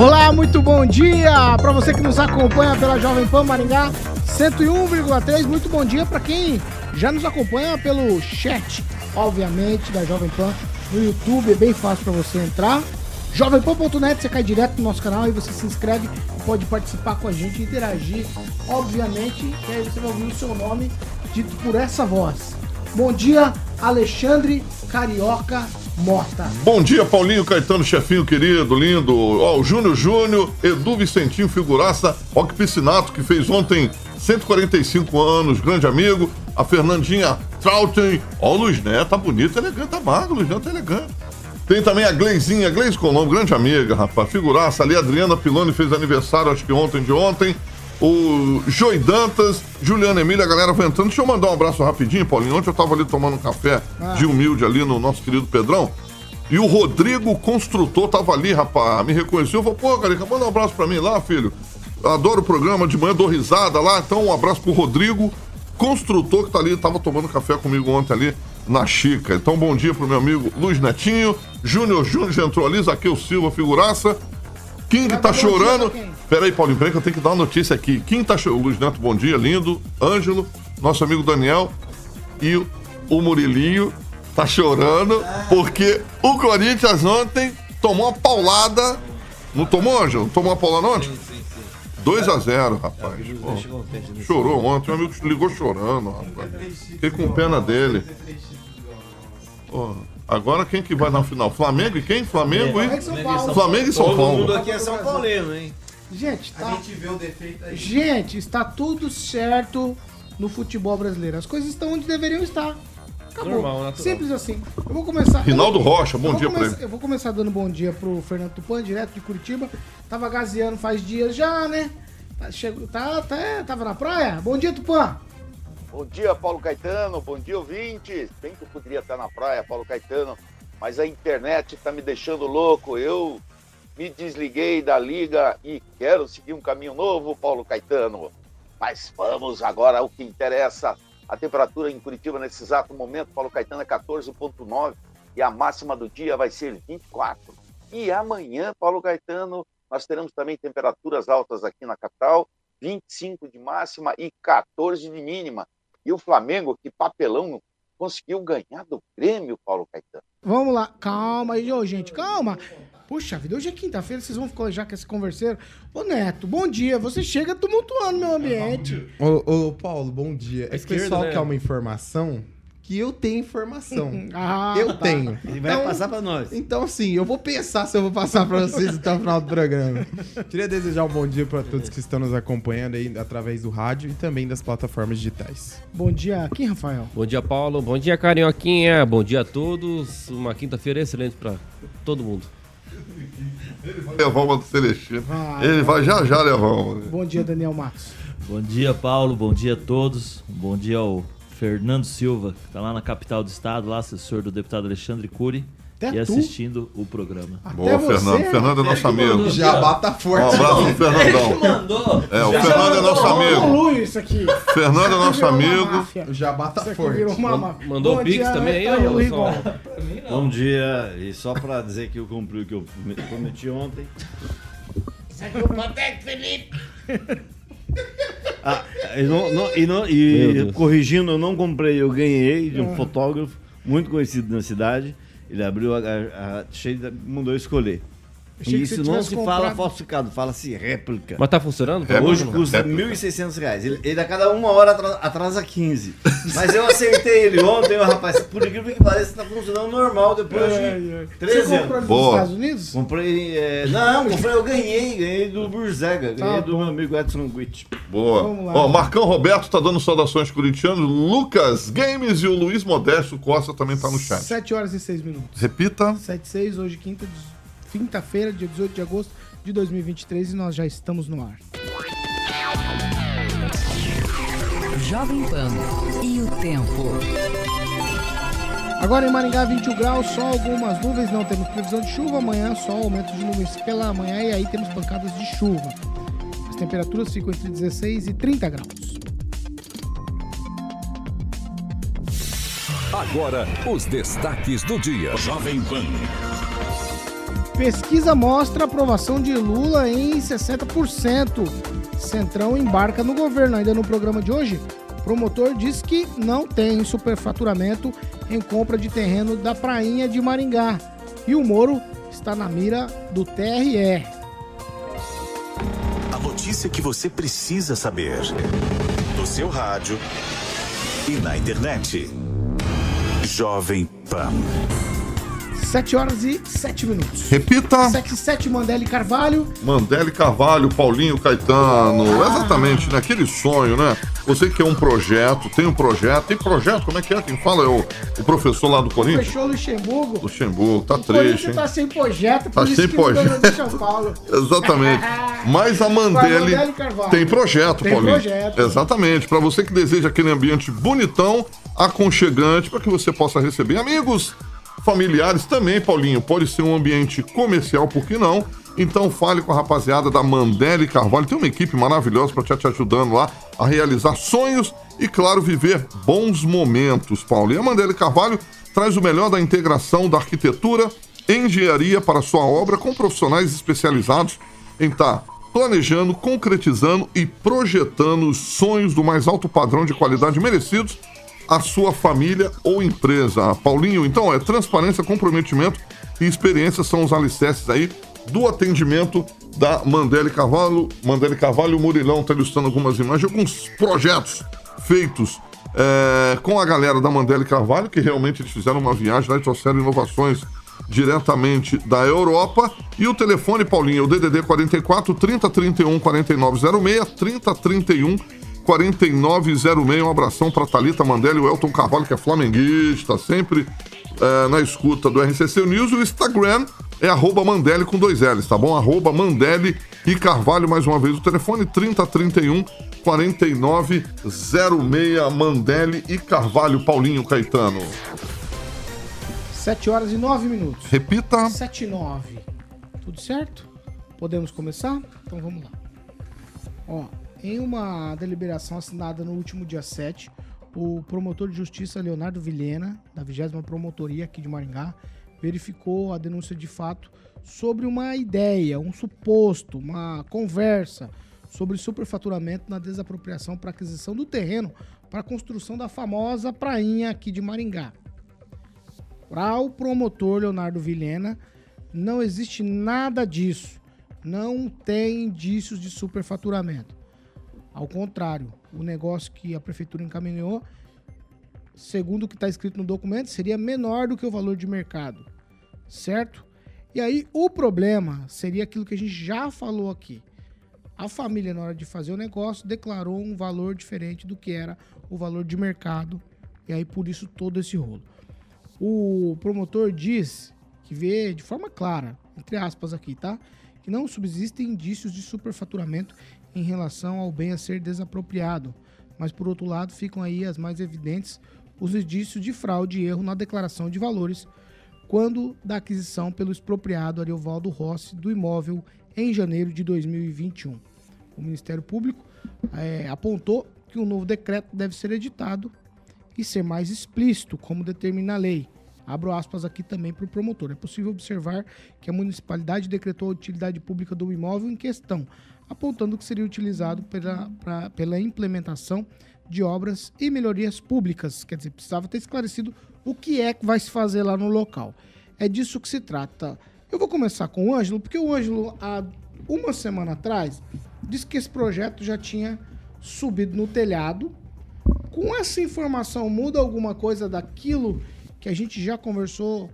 Olá, muito bom dia para você que nos acompanha pela Jovem Pan Maringá 101,3. Muito bom dia para quem já nos acompanha pelo chat, obviamente, da Jovem Pan no YouTube. É bem fácil para você entrar. Jovempan.net, você cai direto no nosso canal e você se inscreve pode participar com a gente, interagir, obviamente, e aí você vai ouvir o seu nome dito por essa voz. Bom dia, Alexandre Carioca Mota. Bom dia, Paulinho Caetano, chefinho querido, lindo. Ó, o Júnior Júnior, Edu Vicentinho, figuraça. Que Piscinato, que fez ontem 145 anos, grande amigo. A Fernandinha Troughton. Ó, o Luiz Neto, tá bonito, elegante, tá magro, Luiz Neto é elegante. Tem também a Gleizinha, Gleice Colombo, grande amiga, rapaz. Figuraça ali, Adriana Piloni fez aniversário, acho que ontem de ontem. O Joy Dantas, Juliana Emília, a galera vai entrando. Deixa eu mandar um abraço rapidinho, Paulinho. Ontem eu tava ali tomando um café Ah. de humilde ali no nosso querido Pedrão. E o Rodrigo Construtor tava ali, rapaz, me reconheceu. Falou, pô, Carica, manda um abraço pra mim lá, filho. Adoro o programa, de manhã dou risada lá. Então, um abraço pro Rodrigo Construtor, que tá ali, tava tomando café comigo ontem ali na Chica. Então, bom dia pro meu amigo Luiz Netinho. Júnior Júnior já entrou ali, Zaqueu Silva, figuraça. Tá dar bom dia chorando. quem? Peraí, Paulinho, peraí que eu tenho que dar uma notícia aqui. Quem tá chorando? Luiz Neto, bom dia, lindo. Ângelo, nosso amigo Daniel e o Murilinho tá chorando porque o Corinthians ontem tomou uma paulada. Não tomou, Ângelo? Tomou uma paulada ontem? 2 a 0 rapaz. Pô, chorou ontem, o amigo ligou chorando, rapaz. Fiquei com pena dele. Pô, agora quem que vai na final? Flamengo e quem? Flamengo Flamengo e São Paulo. Flamengo e São Todo Paulo. mundo aqui é São Paulino, hein? Gente, A tá, gente vê o defeito aí. gente, está tudo certo no futebol brasileiro. As coisas estão onde deveriam estar. Acabou. Normal, natural. Simples assim. Eu vou começar. Rinaldo Rocha, bom dia pra começar- ele. Eu vou começar dando bom dia pro Fernando Tupan, direto de Curitiba. Tava gazeando faz dias já, né? Tá, chegou, tá, tá, tava na praia? Bom dia, Tupan. Bom dia, Paulo Caetano. Bom dia, ouvintes. Bem que eu poderia estar na praia, Paulo Caetano, mas a internet está me deixando louco. Eu me desliguei da liga e quero seguir um caminho novo, Paulo Caetano. Mas vamos agora ao que interessa. A temperatura em Curitiba nesse exato momento, Paulo Caetano, é 14,9 e a máxima do dia vai ser 24. E amanhã, Paulo Caetano, nós teremos também temperaturas altas aqui na capital, 25 de máxima e 14 de mínima. E o Flamengo, que papelão, conseguiu ganhar do Grêmio, Paulo Caetano. Vamos lá, calma aí, ô, gente, calma. Puxa vida, hoje é quinta-feira, vocês vão ficar já com esse converseiro. Ô, Neto, bom dia. Você chega tumultuando meu ambiente. Ô, ô, Paulo, bom dia. Esse esquerda, pessoal né? quer uma informação que eu tenho informação. Ah, eu tá. tenho. Ele vai Então- passar pra nós. Então, assim, eu vou pensar se eu vou passar pra vocês até o final do programa. Queria desejar um bom dia pra todos que estão nos acompanhando aí através do rádio e também das plataformas digitais. Bom dia aqui, Rafael. Bom dia, Paulo. Bom dia, Carioquinha. Bom dia a todos. Uma quinta-feira excelente pra todo mundo. Levar uma do Celestino. Vai. Ele vai já já levar uma. Bom dia, Daniel Matos. Bom dia, Paulo. Bom dia a todos. Bom dia ao Fernando Silva, que está lá na capital do estado, lá assessor do deputado Alexandre Cury Até e tu. assistindo o programa. Até Boa, você, Fernando. Fernando é nosso amigo. Já bata Um forte. abraço pro Fernandão. Mandou! É, o Fernando é nosso amigo. Isso aqui. Fernando é nosso amigo. Já bata forte. Mandou o Pix dia, também aí, tá ô, o Rigon. só? Bom dia, e só pra dizer que eu cumpri o que eu prometi ontem. Ah, e não- não- e não- e corrigindo, eu não comprei, eu ganhei de um fotógrafo muito conhecido na cidade. Ele abriu a, a, a cheia, mandou escolher. Achei que Isso você não se fala comprado. falsificado, fala-se réplica. Mas tá funcionando? É, Hoje não, custa réplica. 1.600 reais. Ele, ele a cada uma hora atra- atrasa 15. Mas eu acertei ele ontem, o rapaz, por incrível que pareça, tá funcionando normal depois de Você 13 comprou anos. ele nos Boa. Estados Unidos? Comprei. é, não, comprei, eu ganhei, ganhei do Burzega, ganhei Tá do meu amigo Edson Guit. Boa. Vamos lá. Ó, Marcão Roberto tá dando saudações corintianos. Lucas Games e o Luiz Modesto Costa também tá no chat. 7 horas e 6 minutos. Repita. 7 e 6, hoje quinta, quinta-feira, dia 18 de agosto de 2023 e nós já estamos no ar. Jovem Pan e o tempo. Agora em Maringá, 21 graus, só algumas nuvens, não temos previsão de chuva. Amanhã, só aumento de nuvens pela manhã e aí temos pancadas de chuva. As temperaturas ficam entre 16 e 30 graus. Agora, os destaques do dia. Jovem Pan. Pesquisa mostra aprovação de Lula em 60%. Centrão embarca no governo. Ainda no programa de hoje, promotor diz que não tem superfaturamento em compra de terreno da Prainha de Maringá. E o Moro está na mira do TRE. A notícia que você precisa saber. No seu rádio e na internet. Jovem Pan. 7 horas e 7 minutos. Repita. 7 e 7, Mandele Carvalho. Mandele Carvalho, Paulinho Caetano. Exatamente, né? Aquele sonho, né? Você que é um projeto, tem um projeto. Tem projeto, como é que é? Quem fala é o, o professor lá do Corinthians? Fechou Luxemburgo. Luxemburgo, tá O triste, hein? tá sem projeto, por Tá sem projeto. de São Paulo. Exatamente. Mas a Mandele tem projeto, Tem Paulinho. projeto. Exatamente. Para você que deseja aquele ambiente bonitão, aconchegante, para que você possa receber amigos, familiares também, Paulinho. Pode ser um ambiente comercial, por que não? Então fale com a rapaziada da Mandele Carvalho. Tem uma equipe maravilhosa para te ajudando lá a realizar sonhos e, claro, viver bons momentos, Paulo. E a Mandele Carvalho traz o melhor da integração da arquitetura, engenharia para sua obra com profissionais especializados em estar planejando, concretizando e projetando os sonhos do mais alto padrão de qualidade merecidos à sua família ou empresa. Paulinho, então é transparência, comprometimento e experiência são os alicerces aí do atendimento da Mandele Carvalho. Mandele Carvalho, o Murilão está ilustrando algumas imagens, alguns projetos feitos é, com a galera da Mandele Carvalho, que realmente eles fizeram uma viagem lá e trouxeram inovações diretamente da Europa. E o telefone, Paulinho, é o DDD 44 3031 4906, 3031 4906. Um abração para Thalita Mandela e o Elton Carvalho, que é flamenguista, sempre é, na escuta do RCC News. O Instagram é arroba Mandele com dois L's, tá bom? Arroba Mandele e Carvalho, mais uma vez, o telefone 3031 4906, Mandele e Carvalho, Paulinho Caetano. 7 horas e 9 minutos. Repita. 7 e 9. Tudo certo? Podemos começar? Então vamos lá. Ó, em uma deliberação assinada no último dia 7, o promotor de justiça Leonardo Vilhena, da 20 Promotoria aqui de Maringá, verificou a denúncia de fato sobre uma ideia, um suposto, uma conversa sobre superfaturamento na desapropriação para aquisição do terreno para a construção da famosa prainha aqui de Maringá. Para o promotor Leonardo Vilhena, não existe nada disso. Não tem indícios de superfaturamento. Ao contrário, o negócio que a prefeitura encaminhou, segundo o que está escrito no documento, seria menor do que o valor de mercado. Certo? E aí o problema seria aquilo que a gente já falou aqui. A família, na hora de fazer o negócio, declarou um valor diferente do que era o valor de mercado. E aí, por isso, todo esse rolo. O promotor diz que vê de forma clara, entre aspas aqui, tá? Que não subsistem indícios de superfaturamento em relação ao bem a ser desapropriado. Mas, por outro lado, ficam aí as mais evidentes os indícios de fraude e erro na declaração de valores quando da aquisição pelo expropriado Ariovaldo Rossi do imóvel em janeiro de 2021. O Ministério Público eh, apontou que um novo decreto deve ser editado e ser mais explícito, como determina a lei. Abro aspas aqui também para o promotor. É possível observar que a municipalidade decretou a utilidade pública do imóvel em questão, apontando que seria utilizado pela, pra, pela implementação de obras e melhorias públicas. Quer dizer, precisava ter esclarecido o que é que vai se fazer lá no local. É disso que se trata. Eu vou começar com o Ângelo, porque o Ângelo, há uma semana atrás, disse que esse projeto já tinha subido no telhado. Com essa informação, muda alguma coisa daquilo que a gente já conversou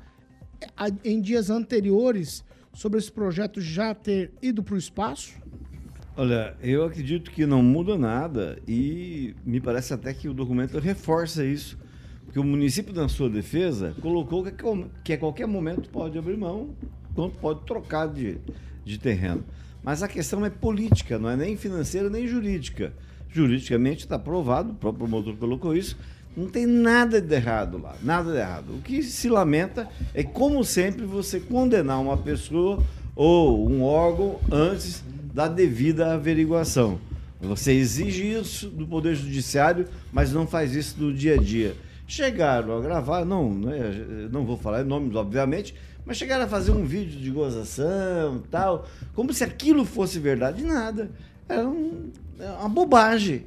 a- em dias anteriores sobre esse projeto já ter ido para o espaço? Olha, eu acredito que não muda nada e me parece até que o documento reforça isso. Porque o município, na sua defesa, colocou que, que a qualquer momento pode abrir mão, quanto pode trocar de, de terreno. Mas a questão é política, não é nem financeira nem jurídica. Juridicamente está provado, o próprio promotor colocou isso, não tem nada de errado lá, nada de errado. O que se lamenta é, como sempre, você condenar uma pessoa ou um órgão antes da devida averiguação. Você exige isso do Poder Judiciário, mas não faz isso no dia a dia. Chegaram a gravar, não, não, é- não vou falar nomes, obviamente, mas chegaram a fazer um vídeo de gozação tal, como se aquilo fosse verdade. Nada. Era um- é uma bobagem.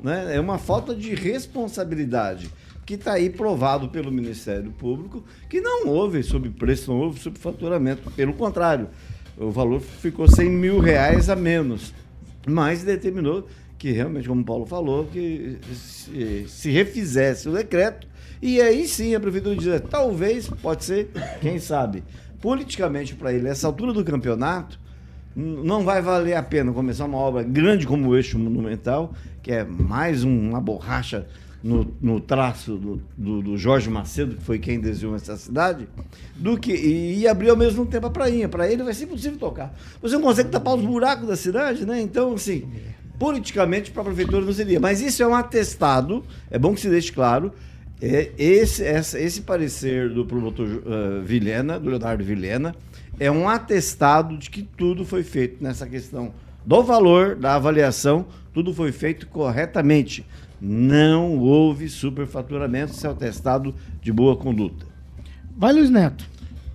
Né? É uma falta de responsabilidade que está aí provado pelo Ministério Público que não houve sobrepreço, não houve subfaturamento. Pelo contrário, o valor ficou 100 mil reais a menos. Mas determinou que realmente, como o Paulo falou, que se, se refizesse o decreto e aí sim a prefeitura diz, talvez, pode ser, quem sabe, politicamente para ele, essa altura do campeonato, não vai valer a pena começar uma obra grande como o Eixo Monumental, que é mais um- uma borracha no, no traço do, do- do Jorge Macedo, que foi quem desenhou essa cidade, do que e, e abrir ao mesmo tempo a prainha. Para ele vai ser impossível tocar. Você não consegue tapar os buracos da cidade, né? Então, assim, politicamente para a prefeitura não seria. Mas isso é um atestado, é bom que se deixe claro. É, esse, essa- esse parecer do promotor uh, Vilhena, do Leonardo Vilhena, é um atestado de que tudo foi feito nessa questão do valor, da avaliação, tudo foi feito corretamente. Não houve superfaturamento, isso é atestado de boa conduta. Vai, Luiz Neto.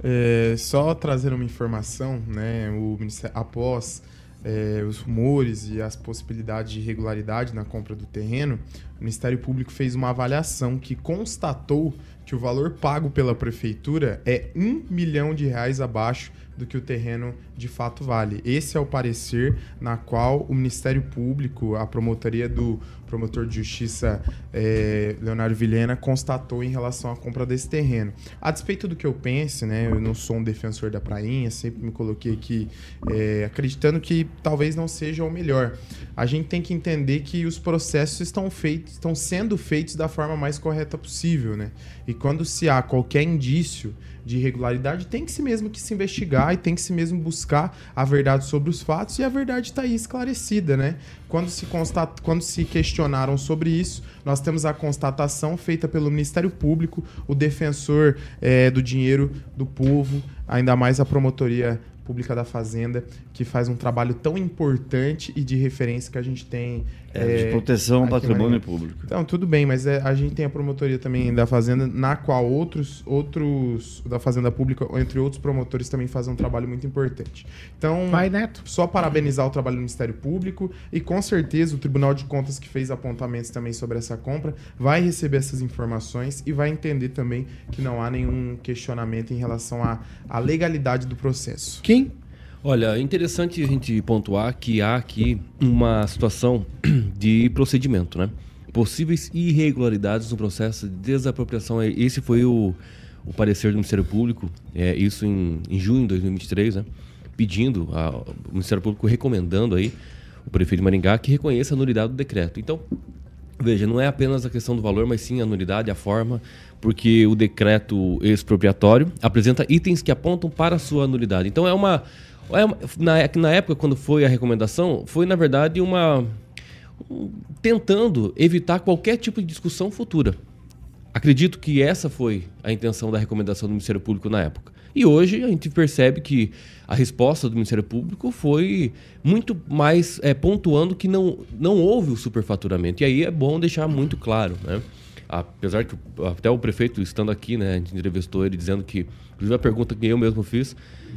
É, só trazer uma informação, né? O Ministério, após é, os rumores e as possibilidades de irregularidade na compra do terreno, o Ministério Público fez uma avaliação que constatou que o valor pago pela prefeitura é um milhão de reais abaixo do que o terreno de fato vale. Esse é o parecer na qual o Ministério Público, a promotoria do promotor de justiça eh, Leonardo Vilhena, constatou em relação à compra desse terreno. A despeito do que eu pense, né, eu não sou um defensor da prainha, sempre me coloquei aqui eh, acreditando que talvez não seja o melhor. A gente tem que entender que os processos estão feitos, estão sendo feitos da forma mais correta possível, né? E quando se há qualquer indício de irregularidade, tem que se mesmo que se investigar e tem que se mesmo buscar a verdade sobre os fatos e a verdade está aí esclarecida, né? Quando se, constat... Quando se questionaram sobre isso, nós temos a constatação feita pelo Ministério Público, o defensor eh, do dinheiro do povo, ainda mais a promotoria pública da Fazenda, que faz um trabalho tão importante e de referência que a gente tem. É, de proteção ao patrimônio público. Então, tudo bem, mas é, a gente tem a promotoria também da Fazenda, na qual outros, outros da Fazenda Pública, entre outros promotores, também fazem um trabalho muito importante. Então, Vai, Neto. só parabenizar o trabalho do Ministério Público e com certeza o Tribunal de Contas que fez apontamentos também sobre essa compra vai receber essas informações e vai entender também que não há nenhum questionamento em relação à, à legalidade do processo. Quem? Olha, é interessante a gente pontuar que há aqui uma situação de procedimento, né? Possíveis irregularidades no processo de desapropriação. Esse foi o, o parecer do Ministério Público, é, isso em, em junho de 2023, né? Pedindo, o Ministério Público recomendando aí o prefeito de Maringá que reconheça a nulidade do decreto. Então, Veja, não é apenas a questão do valor, mas sim a nulidade, a forma, porque o decreto expropriatório apresenta itens que apontam para a sua nulidade. Então é uma. É na, na época, quando foi a recomendação, foi na verdade uma. um- tentando evitar qualquer tipo de discussão futura. Acredito que essa foi a intenção da recomendação do Ministério Público na época. E hoje a gente percebe que a resposta do Ministério Público foi muito mais é, pontuando que não, não houve o superfaturamento. E aí é bom deixar muito claro, né? Apesar que até o prefeito estando aqui, né, a gente entrevistou ele dizendo que, inclusive a pergunta que eu mesmo fiz,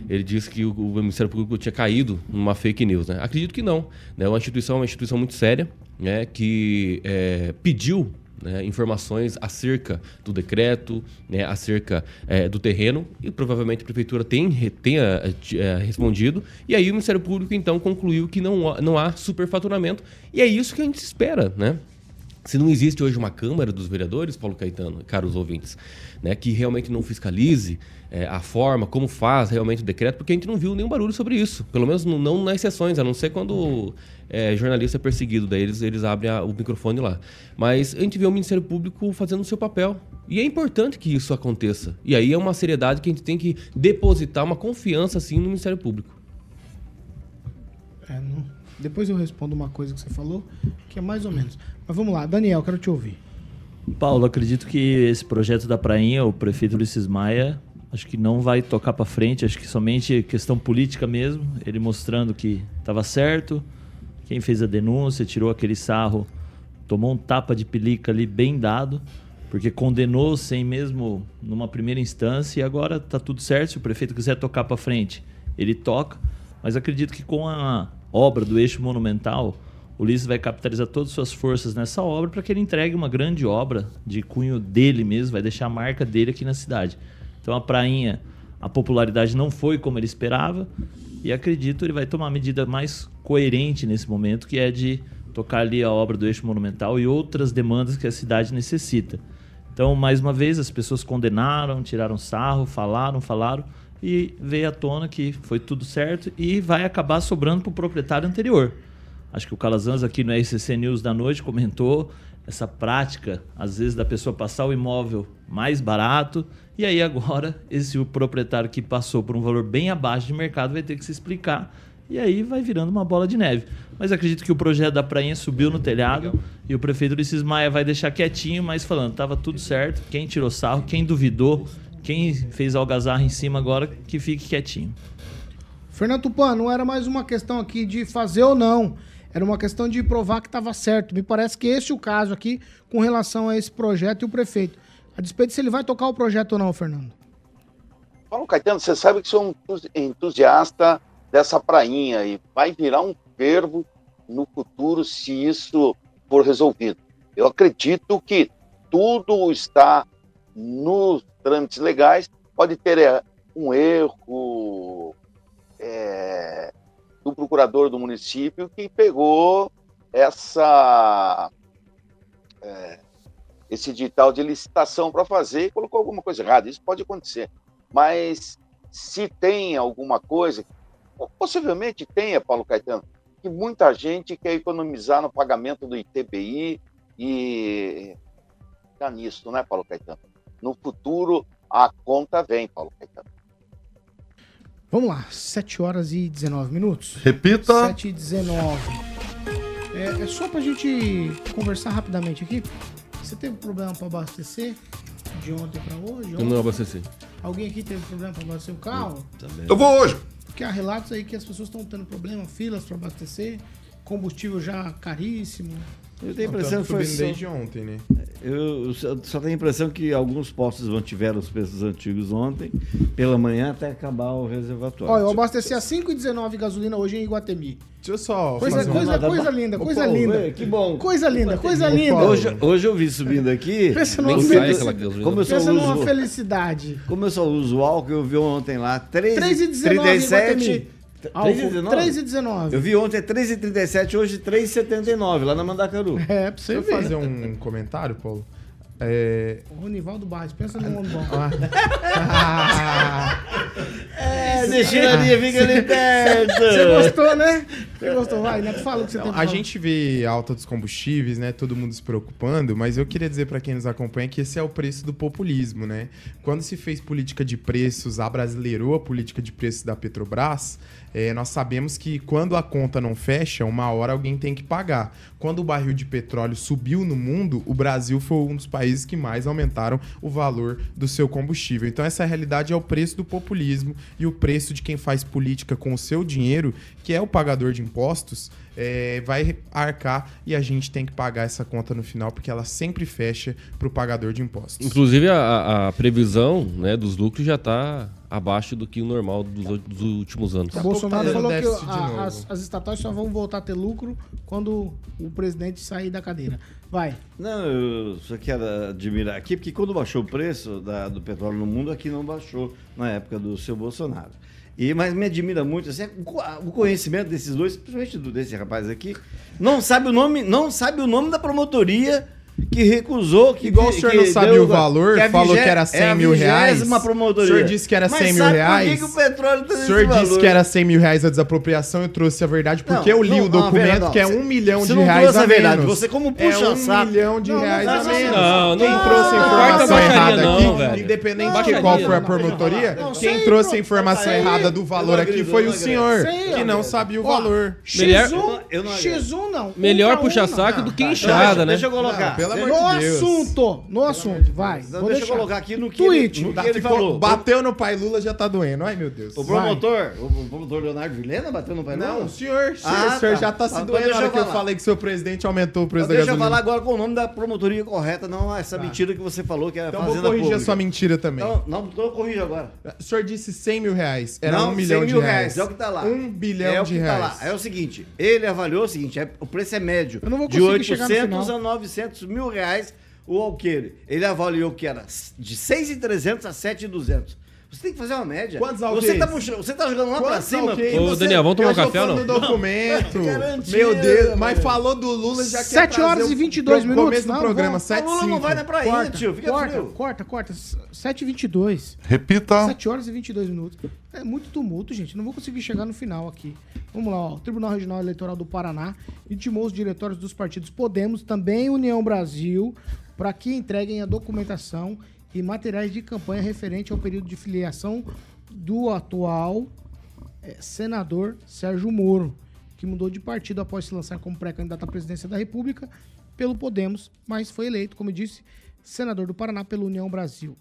ele disse que o, Ministério Público tinha caído numa fake news, né? Acredito que não, né? Uma instituição uma instituição muito séria, né, que é, pediu né, informações acerca do decreto, né, acerca é, do terreno, e provavelmente a prefeitura tem, tenha é, respondido, e aí o Ministério Público então concluiu que não, não há superfaturamento, e é isso que a gente espera, né? Se não existe hoje uma Câmara dos Vereadores, Paulo Caetano, caros ouvintes, né, que realmente não fiscalize é, a forma, como faz realmente o decreto, porque a gente não viu nenhum barulho sobre isso. Pelo menos não, não nas sessões, a não ser quando é, jornalista é perseguido, daí eles, eles abrem a- o microfone lá. Mas a gente vê o Ministério Público fazendo o seu papel. E é importante que isso aconteça. E aí é uma seriedade que a gente tem que depositar uma confiança assim no Ministério Público. É, não- Depois eu respondo uma coisa que você falou, que é mais ou menos. Mas vamos lá, Daniel, quero te ouvir. Paulo, acredito que esse projeto da Prainha, o prefeito Ulisses Maia, acho que não vai tocar para frente, acho que somente questão política mesmo, ele mostrando que estava certo, quem fez a denúncia, tirou aquele sarro, tomou um tapa de pelica ali bem dado, porque condenou sem mesmo numa primeira instância e agora tá tudo certo, se o prefeito quiser tocar para frente, ele toca, mas acredito que com a obra do eixo monumental, o Ulisses vai capitalizar todas as suas forças nessa obra para que ele entregue uma grande obra de cunho dele mesmo, vai deixar a marca dele aqui na cidade. Então a prainha, a popularidade não foi como ele esperava e acredito ele vai tomar a medida mais coerente nesse momento, que é de tocar ali a obra do eixo monumental e outras demandas que a cidade necessita. Então, mais uma vez, as pessoas condenaram, tiraram sarro, falaram, falaram e veio à tona que foi tudo certo e vai acabar sobrando para o proprietário anterior. Acho que o Calazans aqui no RCC News da noite comentou essa prática, às vezes, da pessoa passar o imóvel mais barato e aí agora esse o proprietário que passou por um valor bem abaixo de mercado vai ter que se explicar e aí vai virando uma bola de neve. Mas acredito que o projeto da prainha subiu no telhado e o prefeito Ulisses Maia vai deixar quietinho, mas falando, estava tudo certo, quem tirou sarro, quem duvidou, quem fez algazarra em cima agora, que fique quietinho. Fernando Tupan, não era mais uma questão aqui de fazer ou não. Era uma questão de provar que estava certo. Me parece que esse é o caso aqui com relação a esse projeto e o prefeito. A despeito se ele vai tocar o projeto ou não, Fernando. Paulo Caetano, você sabe que sou um entusi- entusiasta dessa prainha e vai virar um fervo no futuro se isso for resolvido. Eu acredito que tudo está nos trâmites legais. Pode ter é, um erro é, do procurador do município que pegou essa é, esse edital de licitação para fazer e colocou alguma coisa errada. Isso pode acontecer. Mas se tem alguma coisa, possivelmente tenha, Paulo Caetano, que muita gente quer economizar no pagamento do ITBI e tá nisso, né, Paulo Caetano? No futuro, a conta vem, Paulo Caetano. Vamos lá, 7 horas e 19 minutos. Repita. 7 e 19. É, é só pra gente conversar rapidamente aqui. Você teve problema pra abastecer de ontem pra hoje? Eu não abasteci. Alguém aqui teve problema pra abastecer o carro? Eu vou hoje. Porque há relatos aí que as pessoas estão tendo problema, filas pra abastecer, combustível já caríssimo. Eu tenho a impressão que foi só... desde ontem, né? Eu só tenho a impressão que alguns postos mantiveram os preços antigos ontem, pela manhã até acabar o reservatório. Olha, eu abasteci a 5,19 gasolina hoje em Iguatemi. Deixa eu só coisa, coisa, uma... coisa linda, Ô, coisa Paulo, linda. Que bom. Coisa linda, coisa linda. Hoje, hoje eu vi subindo aqui. Pensa numa, felicidade. Como eu só Pensa uso, felicidade. Como eu só uso álcool, eu vi ontem lá 3,19 3,17 3,19. Eu vi ontem 3,37, hoje 3,79, lá na Mandacaru. É, pra você Deixa eu ver. fazer um comentário, Paulo. É... O Nivaldo Barros, pensa num homem bom. Ah, É, deixaria, fica ali perto. Você gostou, né? Você gostou? Vai, Neto, fala o que você tem a falar. gente vê alta dos combustíveis, né? Todo mundo se preocupando, mas eu queria dizer para quem nos acompanha que esse é o preço do populismo, né? Quando se fez política de preços, abrasileirou a política de preços da Petrobras, eh, nós sabemos que quando a conta não fecha, uma hora alguém tem que pagar. Quando o barril de petróleo subiu no mundo, o Brasil foi um dos países que mais aumentaram o valor do seu combustível. Então essa realidade é o preço do populismo e o preço de quem faz política com o seu dinheiro, que é o pagador de impostos, é, vai arcar e a gente tem que pagar essa conta no final, porque ela sempre fecha para o pagador de impostos. Inclusive, a, a previsão né, dos lucros já está abaixo do que o normal dos, dos últimos anos. O Bolsonaro Tá falou que a- as, as estatais só vão voltar a ter lucro quando o presidente sair da cadeira. Vai. Não, eu só quero admirar aqui, porque quando baixou o preço da- do petróleo no mundo, aqui não baixou na época do seu Bolsonaro. E, mas me admira muito assim, o co- o conhecimento desses dois, principalmente desse rapaz aqui, não sabe o nome, não sabe o nome da promotoria que recusou, que Igual o que senhor não sabia deu- o valor, é a falou vigé- que era é 100 a mil reais. promotoria. O senhor disse que era Mas 100 mil sabe reais. Por que, que o petróleo tá O senhor disse valor? que era 100 mil reais a desapropriação, eu trouxe a verdade, porque Não, eu li não, o não, documento verdade, que é não. um milhão de não reais trouxe a a verdade, menos. você como É puxa um saco. milhão de Não, não reais a isso, menos. não. Quem Não, trouxe a não, informação não, errada não, aqui, independente de qual for a não. promotoria, Não, quem trouxe a não, informação não, errada do valor não aqui foi o não senhor, que não sabia o valor. Melhor- X1, Eu não- X1 não. Melhor não. saco do que inchada, deixa, né? Deixa eu colocar. Não, pelo Deixa- amor No de Deus. assunto, no assunto, vai. Não, Vou deixa eu deixar. colocar aqui no que Tweet. ele, no Tá, que ele falou. bateu no pai Lula já tá doendo. Ai, meu Deus. O promotor, o promotor Leonardo Vilhena bateu no pai Não, Lula? o senhor, o senhor, Ah, o senhor tá. já tá Tá, se então doendo na deixa hora eu que eu falei que seu presidente aumentou o preço Então da deixa eu gasolina. falar agora com o nome da promotoria correta, não essa mentira que você falou que era Então vou Fazenda corrigir Pública. a sua mentira também. Não, não, então eu corrijo agora. O senhor disse 100 mil reais. Era não, um milhão 100 de mil reais. É o que tá lá. Um bilhão é o de que reais. Tá lá. É o seguinte, ele avaliou o seguinte, é- o preço é médio. Eu não vou de conseguir chegar no 800 final. a 900 mil reais o alqueire. Ele avaliou que era de 6,300 a 7,200. Você tem que fazer uma média. Quantos você tá, puxando- você tá jogando lá pra Quantos cima. alqueires? Ô, Você- Daniel, vamos tomar um café não? do documento. Garantia, Meu Deus, mas falou do Lula já quer 7 trazer horas e 22 pro minutos. começo do programa, vamos. 7 O Lula não vai na praia, Corta, tio. Fica corta, frio. corta, corta. 7h22. Repita. 7 horas e 22 minutos. É muito tumulto, gente. Não vou conseguir chegar no final aqui. Vamos lá, ó. O Tribunal Regional Eleitoral do Paraná intimou os diretórios dos partidos Podemos, também União Brasil, para que entreguem a documentação e materiais de campanha referente ao período de filiação do atual eh, senador Sérgio Moro, que mudou de partido após se lançar como pré-candidato à presidência da República pelo Podemos, mas foi eleito, como disse, senador do Paraná pela União Brasil.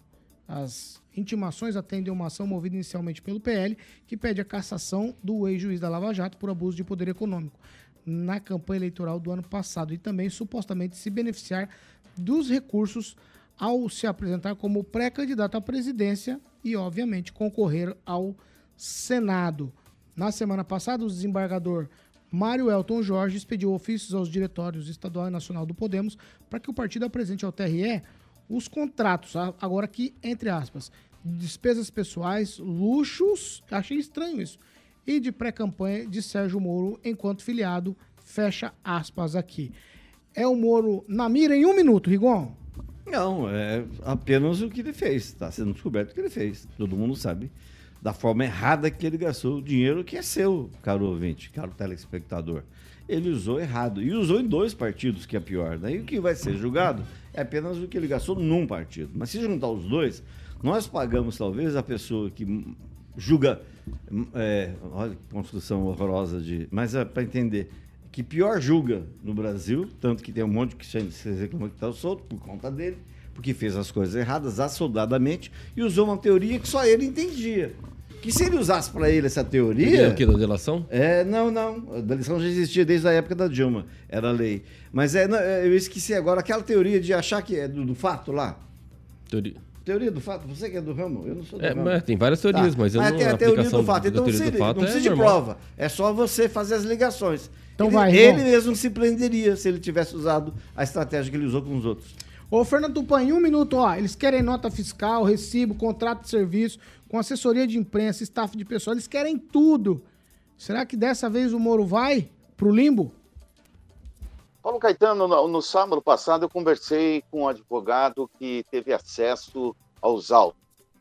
As intimações atendem uma ação movida inicialmente pelo PL, que pede a cassação do ex-juiz da Lava Jato por abuso de poder econômico na campanha eleitoral do ano passado e também supostamente se beneficiar dos recursos ao se apresentar como pré-candidato à presidência e, obviamente, concorrer ao Senado. Na semana passada, o desembargador Mário Elton Jorge expediu ofícios aos diretórios estadual e nacional do Podemos para que o partido apresente ao TRE os contratos, agora aqui, entre aspas, de despesas pessoais, luxos, achei estranho isso, e de pré-campanha de Sérgio Moro enquanto filiado, fecha aspas aqui. É o Moro na mira em um minuto, Rigon? Não, é apenas o que ele fez. Está sendo descoberto o que ele fez. Todo mundo sabe da forma errada que ele gastou o dinheiro que é seu, caro ouvinte, caro telespectador. Ele usou errado. E usou em dois partidos, que é pior. Daí o que vai ser julgado é apenas o que ele gastou num partido. Mas se juntar os dois, nós pagamos talvez a pessoa que julga. É, olha que construção horrorosa de. Mas é para entender que pior julga no Brasil, tanto que tem um monte que se reclama que está solto por conta dele, porque fez as coisas erradas assoldadamente e usou uma teoria que só ele entendia. Que se ele usasse para ele essa teoria. O que? Da delação? É, não, não. A delação já existia desde a época da Dilma, era lei. Mas é, não, é, eu esqueci agora aquela teoria de achar que é do, do fato lá. Teoria. Teoria do fato, você que é do ramo, eu não sou do É, ramo. mas tem várias teorias, mas eu não- tem a teoria do fato. Então teoria se do ele- fato não é precisa de normal. prova. É só você fazer as ligações. Então ele, vai, ele mesmo se prenderia se ele tivesse usado a estratégia que ele usou com os outros. Ô, Fernando Tupan, em um minuto, ó, eles querem nota fiscal, recibo, contrato de serviço, com assessoria de imprensa, staff de pessoal, eles querem tudo. Será que dessa vez o Moro vai pro limbo? Paulo Caetano, no, no sábado passado eu conversei com um advogado que teve acesso aos autos.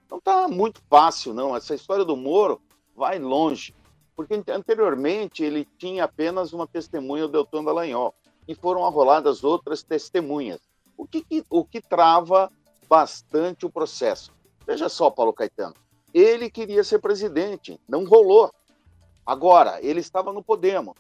Não está muito fácil, não. Essa história do Moro vai longe. Porque ante- anteriormente ele tinha apenas uma testemunha, o Deltan Dallagnol, e foram arroladas outras testemunhas. O que- o que trava bastante o processo. Veja só, Paulo Caetano, ele queria ser presidente, não rolou. Agora, ele estava no Podemos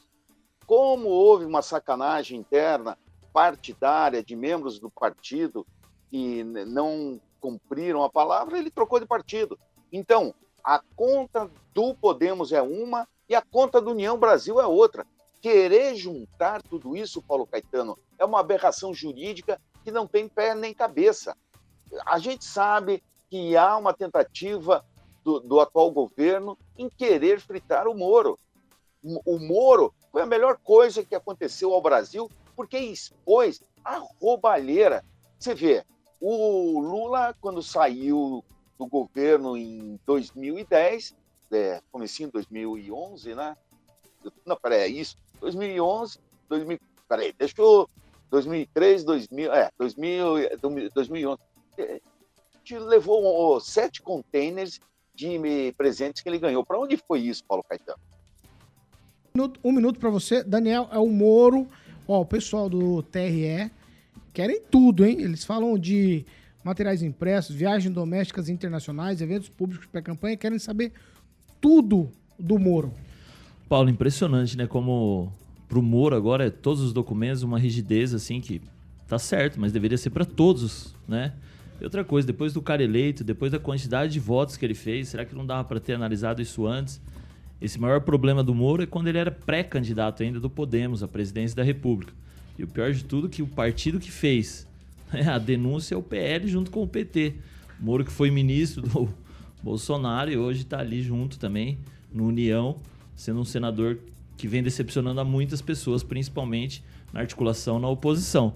como houve uma sacanagem interna partidária de membros do partido que não cumpriram a palavra, ele trocou de partido. Então, a conta do Podemos é uma e a conta do União Brasil é outra. Querer juntar tudo isso, Paulo Caetano, é uma aberração jurídica que não tem pé nem cabeça. A gente sabe que há uma tentativa do, do atual governo em querer fritar o Moro o Moro foi a melhor coisa que aconteceu ao Brasil, porque expôs a roubalheira. Você vê, o Lula, quando saiu do governo em 2010, é, comecinho de 2011, né? Não, peraí, é isso. 2011, 2000, peraí, deixa eu... 2003, 2000, é, 2000, 2011. É, gente levou sete containers de presentes que ele ganhou. Para onde foi isso, Paulo Caetano? Um minuto, para você. Daniel, é o Moro. Ó, o pessoal do TRE querem tudo, hein? Eles falam de materiais impressos, viagens domésticas e internacionais, eventos públicos para campanha, querem saber tudo do Moro. Paulo, impressionante, né? Como pro Moro agora é todos os documentos uma rigidez assim que tá certo, mas deveria ser para todos, né? E outra coisa, depois do cara eleito, depois da quantidade de votos que ele fez, será que não dava para ter analisado isso antes? Esse maior problema do Moro é quando ele era pré-candidato ainda do Podemos à presidência da República. E o pior de tudo é que o partido que fez a denúncia é o PL junto com o PT. O Moro que foi ministro do Bolsonaro e hoje está ali junto também, no União, sendo um senador que vem decepcionando a muitas pessoas, principalmente na articulação na oposição.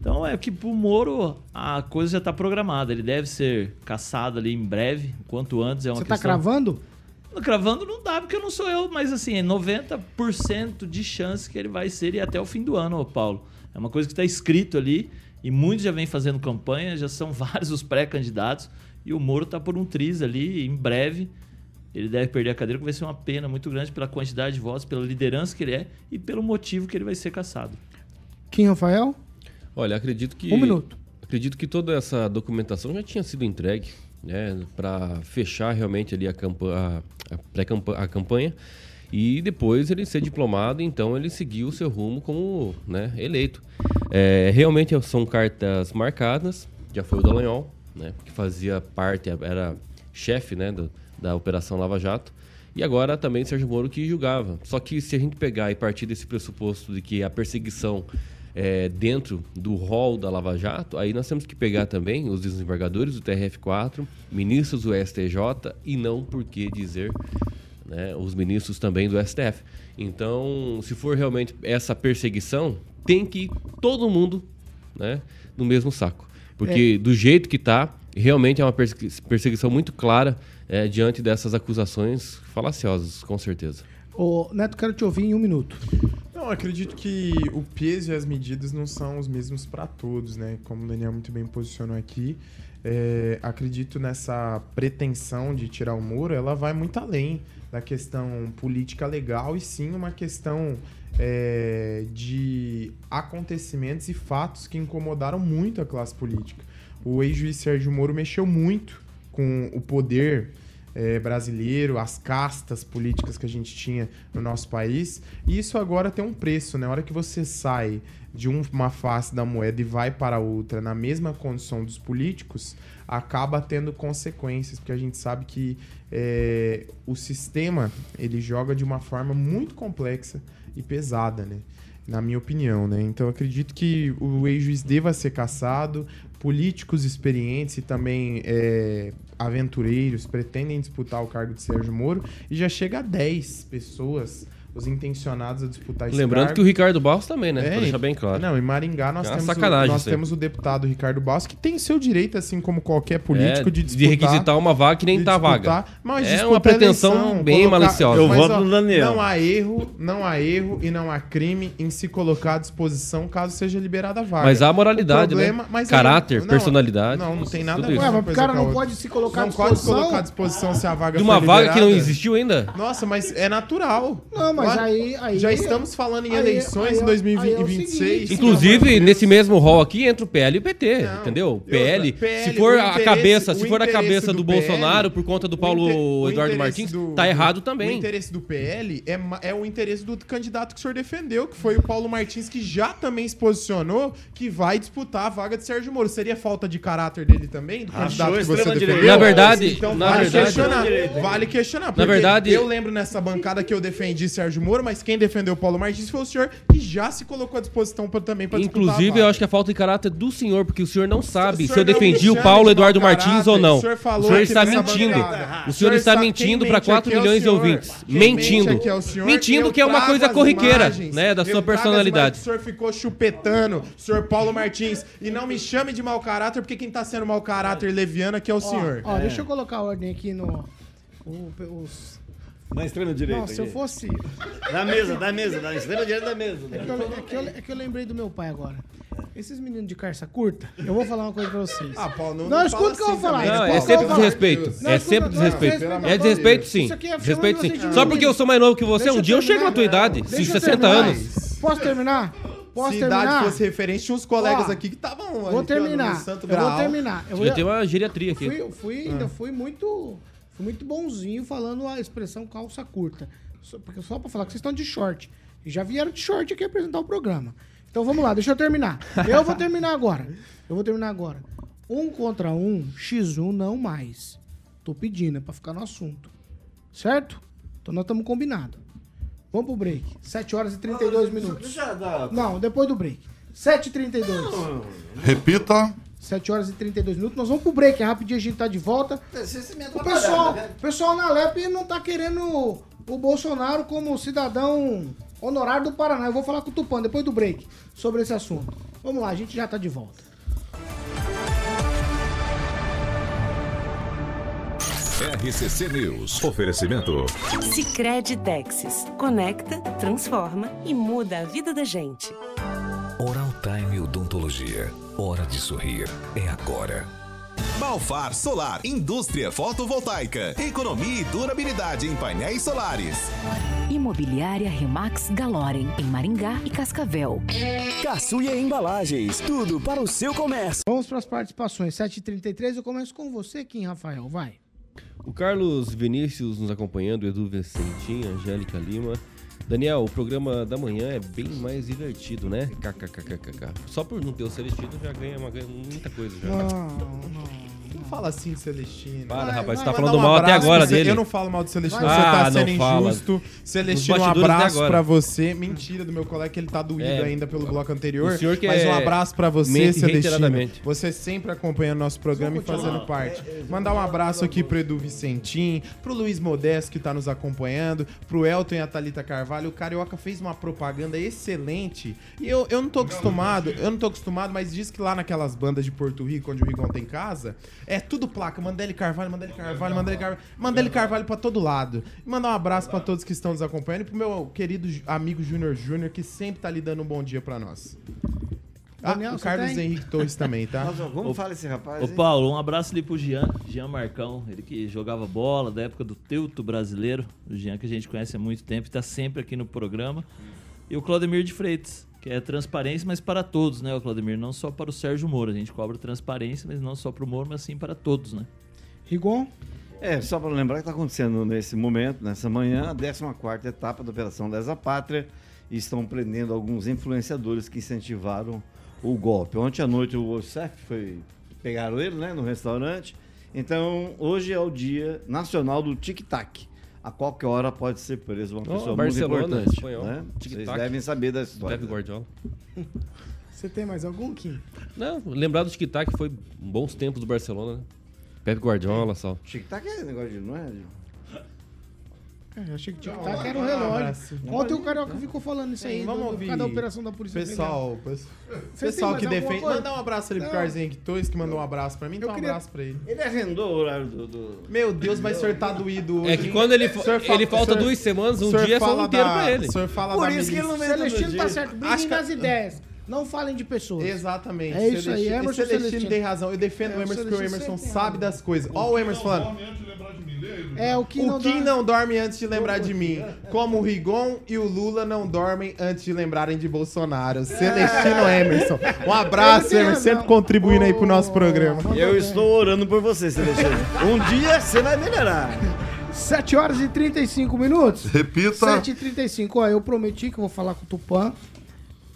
Então é que pro Moro a coisa já está programada. Ele deve ser caçado ali em breve, quanto antes. É uma Você está questão... cravando? Cravando não dá, porque não sou eu, mas assim, é 90% de chance que ele vai ser e até o fim do ano, ô Paulo. É uma coisa que está escrito ali e muitos já vêm fazendo campanha, já são vários os pré-candidatos e o Moro está por um triz ali, em breve ele deve perder a cadeira, que vai ser uma pena muito grande pela quantidade de votos, pela liderança que ele é e pelo motivo que ele vai ser caçado. Kim Rafael? Olha, acredito que. Um minuto. Acredito que toda essa documentação já tinha sido entregue, né, para fechar realmente ali a, campanha, a, a campanha e depois ele ser diplomado, então ele seguiu o seu rumo como né, eleito. É, realmente são cartas marcadas, já foi o Dallagnol, né, que fazia parte, era chefe né, do, da Operação Lava Jato. E agora também Sérgio Moro que julgava. Só que se a gente pegar e partir desse pressuposto de que a perseguição é dentro do rol da Lava Jato, aí nós temos que pegar também os desembargadores do TRF4, ministros do STJ e não por que dizer né, os ministros também do STF. Então, se for realmente essa perseguição, tem que ir todo mundo né, no mesmo saco. Porque é. do jeito que está, realmente é uma perseguição muito clara é, diante dessas acusações falaciosas, com certeza. Ô, Neto, quero te ouvir em um minuto. Não, acredito que o peso e as medidas não são os mesmos para todos, né? Como o Daniel muito bem posicionou aqui. É, acredito nessa pretensão de tirar o muro, ela vai muito além da questão política legal e sim uma questão é, de acontecimentos e fatos que incomodaram muito a classe política. O ex-juiz Sérgio Moro mexeu muito com o poder é, brasileiro, as castas políticas que a gente tinha no nosso país. E isso agora tem um preço, né? Na hora que você sai de uma face da moeda e vai para outra na mesma condição dos políticos, acaba tendo consequências, porque a gente sabe que é, o sistema ele joga de uma forma muito complexa e pesada, né? Na minha opinião, né? Então acredito que o ex-juiz deva ser caçado, políticos experientes e também é, aventureiros pretendem disputar o cargo de Sérgio Moro e já chega a 10 pessoas os intencionados a disputar esse Lembrando cargo. que o Ricardo Barros também, né? É, pra deixar bem claro. Não, em Maringá nós, É temos, o, nós temos o deputado Ricardo Barros, que tem seu direito, assim como qualquer político, É, de de disputar. requisitar uma vaga que nem de tá disputar, vaga. Mas É uma pretensão eleição, bem colocar- maliciosa. Eu Mas, voto ó, no Daniel. Não há erro, não há erro e não há crime em se colocar à disposição caso seja liberada a vaga. Mas há moralidade, O problema- né? mas Caráter, não, personalidade. Não, não tem nada a ver. Ué, o cara a não pode se colocar à Não pode disposição? colocar à disposição se a vaga De uma vaga que não existiu ainda? Nossa, mas é natural. Não, mas Claro, aí- aí- Já estamos falando em aí- eleições aí em 2026. aí é o seguinte, Inclusive, nesse mesmo rol aqui entra o PL e o PT, Não. entendeu? outra, PL, PL, se for o a cabeça, o se for a cabeça do do, PL, Bolsonaro por conta do Paulo o inte- o Eduardo Martins, do- tá errado O também. interesse do PL é, é o interesse do candidato que o senhor defendeu, que foi o Paulo Martins, que já também se posicionou que vai disputar a vaga de Sérgio Moro. Seria falta de caráter dele também, do Achou candidato que você defendeu? Na verdade- então na vale verdade- questionar. Vale questionar. Na verdade- eu lembro nessa bancada que eu defendi Sérgio Sérgio Moro, mas quem defendeu o Paulo Martins foi o senhor que já se colocou à disposição pra, também para Inclusive, eu acho que a falta de caráter é do senhor, porque o senhor não sabe O se eu defendi o Paulo Eduardo mau Martins caráter. ou não. O senhor falou o senhor está mentindo. bancada. O senhor está sabe- mentindo para mente 4 aqui é o milhões de ouvintes. Quem Mentindo. mente é o senhor. Mentindo que é uma coisa corriqueira, imagens. né, da sua personalidade. O senhor ficou chupetando, o senhor Paulo Martins. E não me chame de mau caráter, porque quem tá sendo mau caráter leviano aqui é o senhor. Ó, deixa eu colocar a ordem aqui no. o- os... Na extrema direita. Não, se eu aqui. fosse. Da mesa, da mesa, da extrema direita da mesa. É que, eu, é, que eu, é que eu lembrei do meu pai agora. Esses meninos de carça curta, eu vou falar uma coisa pra vocês. Ah, Paulo, não, Não, não escuta o que eu vou assim falar. também. Não, é eu sempre desrespeito. É sempre desrespeito. É de desrespeito sim. Isso aqui é Desrespeito chamando sim. Só porque eu sou mais novo que você, um eu dia eu chego na tua idade. Deixa Sim, eu 60 terminar. anos. Posso terminar? Posso Se terminar? idade fosse referente, tinha uns colegas Ó, aqui que estavam. Vou terminar. Santo Eu vou terminar. Eu vou... ter uma geriatria aqui. fui, eu fui, ainda fui muito, fui muito bonzinho falando a expressão calça curta. Só, porque só pra falar que vocês estão de short. E já vieram de short aqui apresentar o programa. Então vamos lá, deixa eu terminar. Eu vou terminar agora. Eu vou terminar agora. Um contra um, X1 não mais. Tô pedindo, é pra ficar no assunto. Certo? Então nós estamos combinados. Vamos pro break. 7 horas e 32 minutos. Deixa eu dar- Não, depois do break. 7h32. Repita. 7 horas e 32 minutos. Nós vamos pro break. Rapidinho a gente tá de volta. Me O pessoal, né? pessoal na LEP não tá querendo o Bolsonaro como cidadão honorário do Paraná. Eu vou falar com o Tupã depois do break sobre esse assunto. Vamos lá, a gente já tá de volta. RCC News. Oferecimento. Sicredi Texas. Conecta, transforma e muda a vida da gente. Oral Time Odontologia. Hora de sorrir. É agora. Balfar Solar, indústria fotovoltaica, economia e durabilidade em painéis solares. Imobiliária Remax Galorem, em Maringá e Cascavel. Caçuia Embalagens, tudo para o seu comércio. Vamos para as participações. 7h33, eu começo com você, Kim Rafael. Vai. O Carlos Vinícius nos acompanhando, Edu Vicentim, Angélica Lima. Daniel, o programa da manhã é bem mais divertido, né? KKKKK. Só por não ter o Celestino já ganha, uma, muita coisa já. Não, não. Fala assim, Celestino. Para, Vai, rapaz, você vai, tá Mandar falando um mal até agora você. dele. Eu não falo mal do Celestino, Vai. você tá Ah, sendo não fala. injusto. Celestino, um abraço de pra você. Mentira do meu colega que ele tá doído É. ainda pelo bloco anterior. O senhor que mas um é- abraço pra você, mente Celestino. Você sempre acompanhando nosso programa e fazendo parte. Mandar um abraço aqui pro Edu Vicentim, pro Luiz Modesto que tá nos acompanhando, pro Elton e a Thalita Carvalho. O Carioca fez uma propaganda excelente. E eu, eu não tô acostumado, eu não tô acostumado, mas diz que lá naquelas bandas de Porto Rico, onde o Rigon tem casa, é tudo placa. Mandele Carvalho, Mandele Carvalho, Mandele Carvalho. Mandele Carvalho pra todo lado. E mandar um abraço pra todos que estão nos acompanhando e pro meu querido amigo Júnior Júnior, que sempre tá lhe dando um bom dia pra nós. Ah, Daniel, o você Carlos tem? Henrique Torres também, tá? Nossa, como fala esse rapaz? Ô hein? Paulo, um abraço ali pro Jean, Jean Marcão, ele que jogava bola da época do Teuto brasileiro, o Jean que a gente conhece há muito tempo e tá sempre aqui no programa. E o Claudemir de Freitas, que é transparência, mas para todos, né, o Claudemir? Não só para o Sérgio Moro, a gente cobra transparência, mas não só para o Moro, mas sim para todos, né? Rigon? É, só para lembrar que está acontecendo nesse momento, nessa manhã, a 14 etapa da Operação Lesa Pátria. E estão prendendo alguns influenciadores que incentivaram o golpe. Ontem à noite o OCEF foi. Pegaram ele, né, no restaurante. Então, hoje é o dia nacional do tic-tac. A qualquer hora pode ser preso uma Oh, pessoa Barcelona, muito importante. espanhol. Né? Vocês devem saber da história. Pepe Guardiola. Você tem mais algum, Kim? Não, lembrar do tic-tac foi bons tempos do Barcelona, né? Pepe Guardiola, só. Tic-tac é negócio de. Não é? É, eu achei que tic-tac era um relógio. abraço. Ontem o Carioca ficou falando isso aí. Vamos do- ouvir. Cada operação da Polícia Pessoal, pessoal têm que defende. Mandar um abraço ali pro Não. Carlos Henrique Torres, que mandou um abraço pra mim. Então, um queria- abraço pra ele. Ele arrendou o horário do. do- Meu Deus, mas o senhor tá doído hoje. É que quando ele, fa- ele falta senhor- duas semanas, um dia é só fala um inteiro da- pra ele. O senhor fala Por da isso que ele não vem Celestino tá certo. Que- das ideias. Não falem de pessoas. Exatamente. É isso aí, Celestino- Emerson Celestino Celestino. tem razão. Eu defendo É, o Emerson, porque o Emerson sabe das coisas. Ó o Emerson falando. É, o Kim O não Kim dorme. não dorme antes de lembrar de mim. Como o Rigon e o Lula não dormem antes de lembrarem de Bolsonaro. Celestino Emerson. Um abraço, Emerson. razão. Sempre contribuindo aí pro nosso programa. Eu estou orando por você, Celestino. Um dia você vai melhorar. 7 horas e 35 minutos. Repita. 7 e 35 Ó, eu prometi que eu vou falar com o Tupã,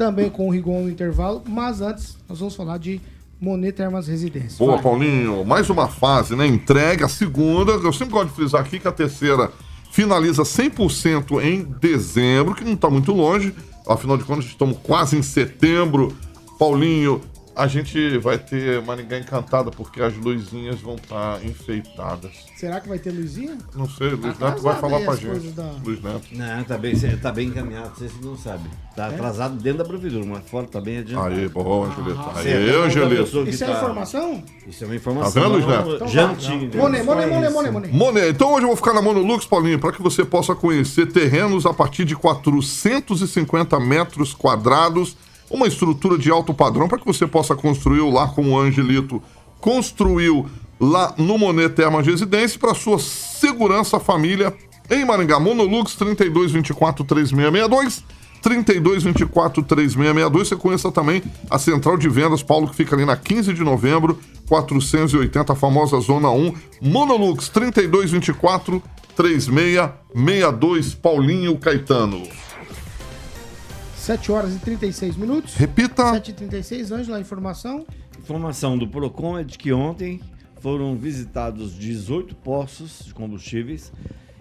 também com o Rigon no intervalo, mas antes nós vamos falar de Monet Termas Residência. Boa, Vai. Paulinho. Mais uma fase, né? Entregue a segunda. Eu sempre gosto de frisar aqui que a terceira finaliza 100% em dezembro, que não está muito longe. Afinal de contas, estamos quase em setembro. Paulinho, a gente vai ter Maringá encantada porque as luzinhas vão estar enfeitadas. Será que vai ter luzinha? Não sei, Luiz Tá Neto vai atrasado falar pra gente. da- Luiz Neto. Não, tá bem, tá bem encaminhado, vocês não sabem. Tá É? atrasado dentro da prefeitura, mas fora tá bem adiantado. Aí, bom, Angelito. Ah, Aí, é pessoa que Isso é tá- informação? Isso é uma informação. Tá vendo, Luiz Neto? Então antiga. Monet, Monet, Monet, Monet, Monet. Monet, então hoje eu vou ficar na Monolux, Paulinho, para que você possa conhecer terrenos a partir de 450 metros quadrados, uma estrutura de alto padrão para que você possa construir o lar como o Angelito construiu lá no Monet Termas Residência para sua segurança família em Maringá. Monolux 3224 3662 3224 3662. Você conheça também a central de vendas, Paulo, que fica ali na 15 de novembro, 480, a famosa Zona 1. Monolux 3224 3662, Paulinho Caetano. 7 horas e 36 minutos. Repita. 7 e 36, Ângela, a informação. Informação do PROCON é de que ontem foram visitados 18 postos de combustíveis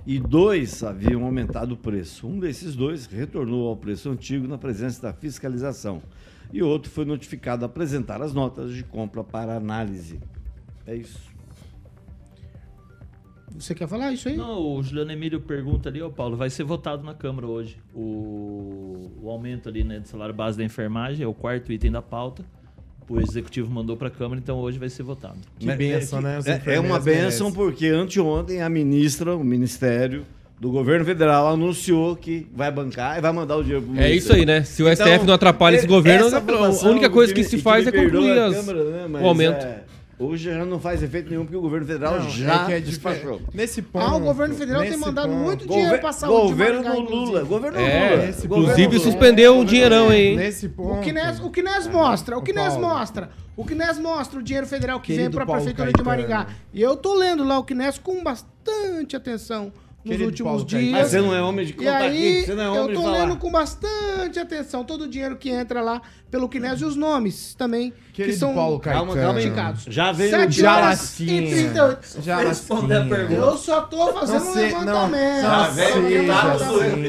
e dois haviam aumentado o preço. Um desses dois retornou ao preço antigo na presença da fiscalização e outro foi notificado a apresentar as notas de compra para análise. É isso. Você quer falar isso aí? Não, o Juliano Emílio pergunta ali, ó, Paulo, vai ser votado na Câmara hoje. O, o aumento ali, né, do salário base da enfermagem é o quarto item da pauta. O executivo mandou para a Câmara, então hoje vai ser votado. Que benção, né? Os É, é uma benção porque anteontem a ministra, o Ministério do Governo Federal anunciou que vai bancar e vai mandar o dinheiro pro É isso aí, né? Se o STF não atrapalha esse governo, a única coisa que me- se faz é concluir as- Câmara, né, o aumento. é, hoje já não faz efeito nenhum porque o governo federal Não, já é que é despachou. Nesse ponto. Ah, o governo federal tem mandado ponto- muito dinheiro Gover- pra saúde de governo Lula, inclusive. governo É, Lula. Governo inclusive Lula. suspendeu um dinheirão aí, hein? Nesse ponto. O Kines, o Kines mostra, o Kines Paulo. mostra. O Kines mostra o dinheiro federal que Querido vem pra Paulo prefeitura de Caetano. Maringá. E eu tô lendo lá o Kines com bastante atenção nos Querido últimos Paulo dias. Mas você não é homem de E contar aí, aqui, você não é eu homem de tô lendo com bastante atenção todo o dinheiro que entra lá pelo Kines e os nomes também, que Querido são Paulo Caetano. Calma, indicados. Já veio Sete Já horas e latinha. 38. Já Responder a pergunta. Eu só tô fazendo Não um levantamento. não, Já veio já.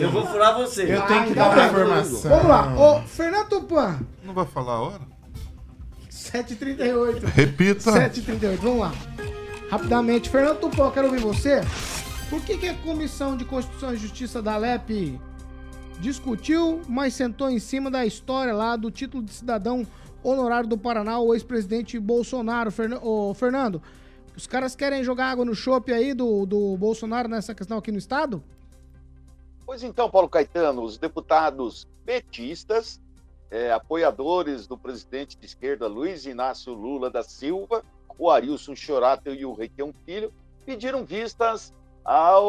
Eu vou furar você. Eu tenho que então dar uma informação. Vamos lá. Ô, Fernando Tupan, Não vai falar a hora? 7h38. Repita. 7h38, vamos lá. Rapidamente, Fernando Tupã, eu quero ouvir você. Por que, que a Comissão de Constituição e Justiça da LEP discutiu, mas sentou em cima da história lá do título de cidadão honorário do Paraná, o ex-presidente Bolsonaro? Fernan- Ô, Fernando, os caras querem jogar água no chope aí do, do Bolsonaro nessa questão aqui no Estado? Pois então, Paulo Caetano, os deputados petistas, eh, apoiadores do presidente de esquerda Luiz Inácio Lula da Silva, o Arilson Chorato e o Requião Filho, pediram vistas ao,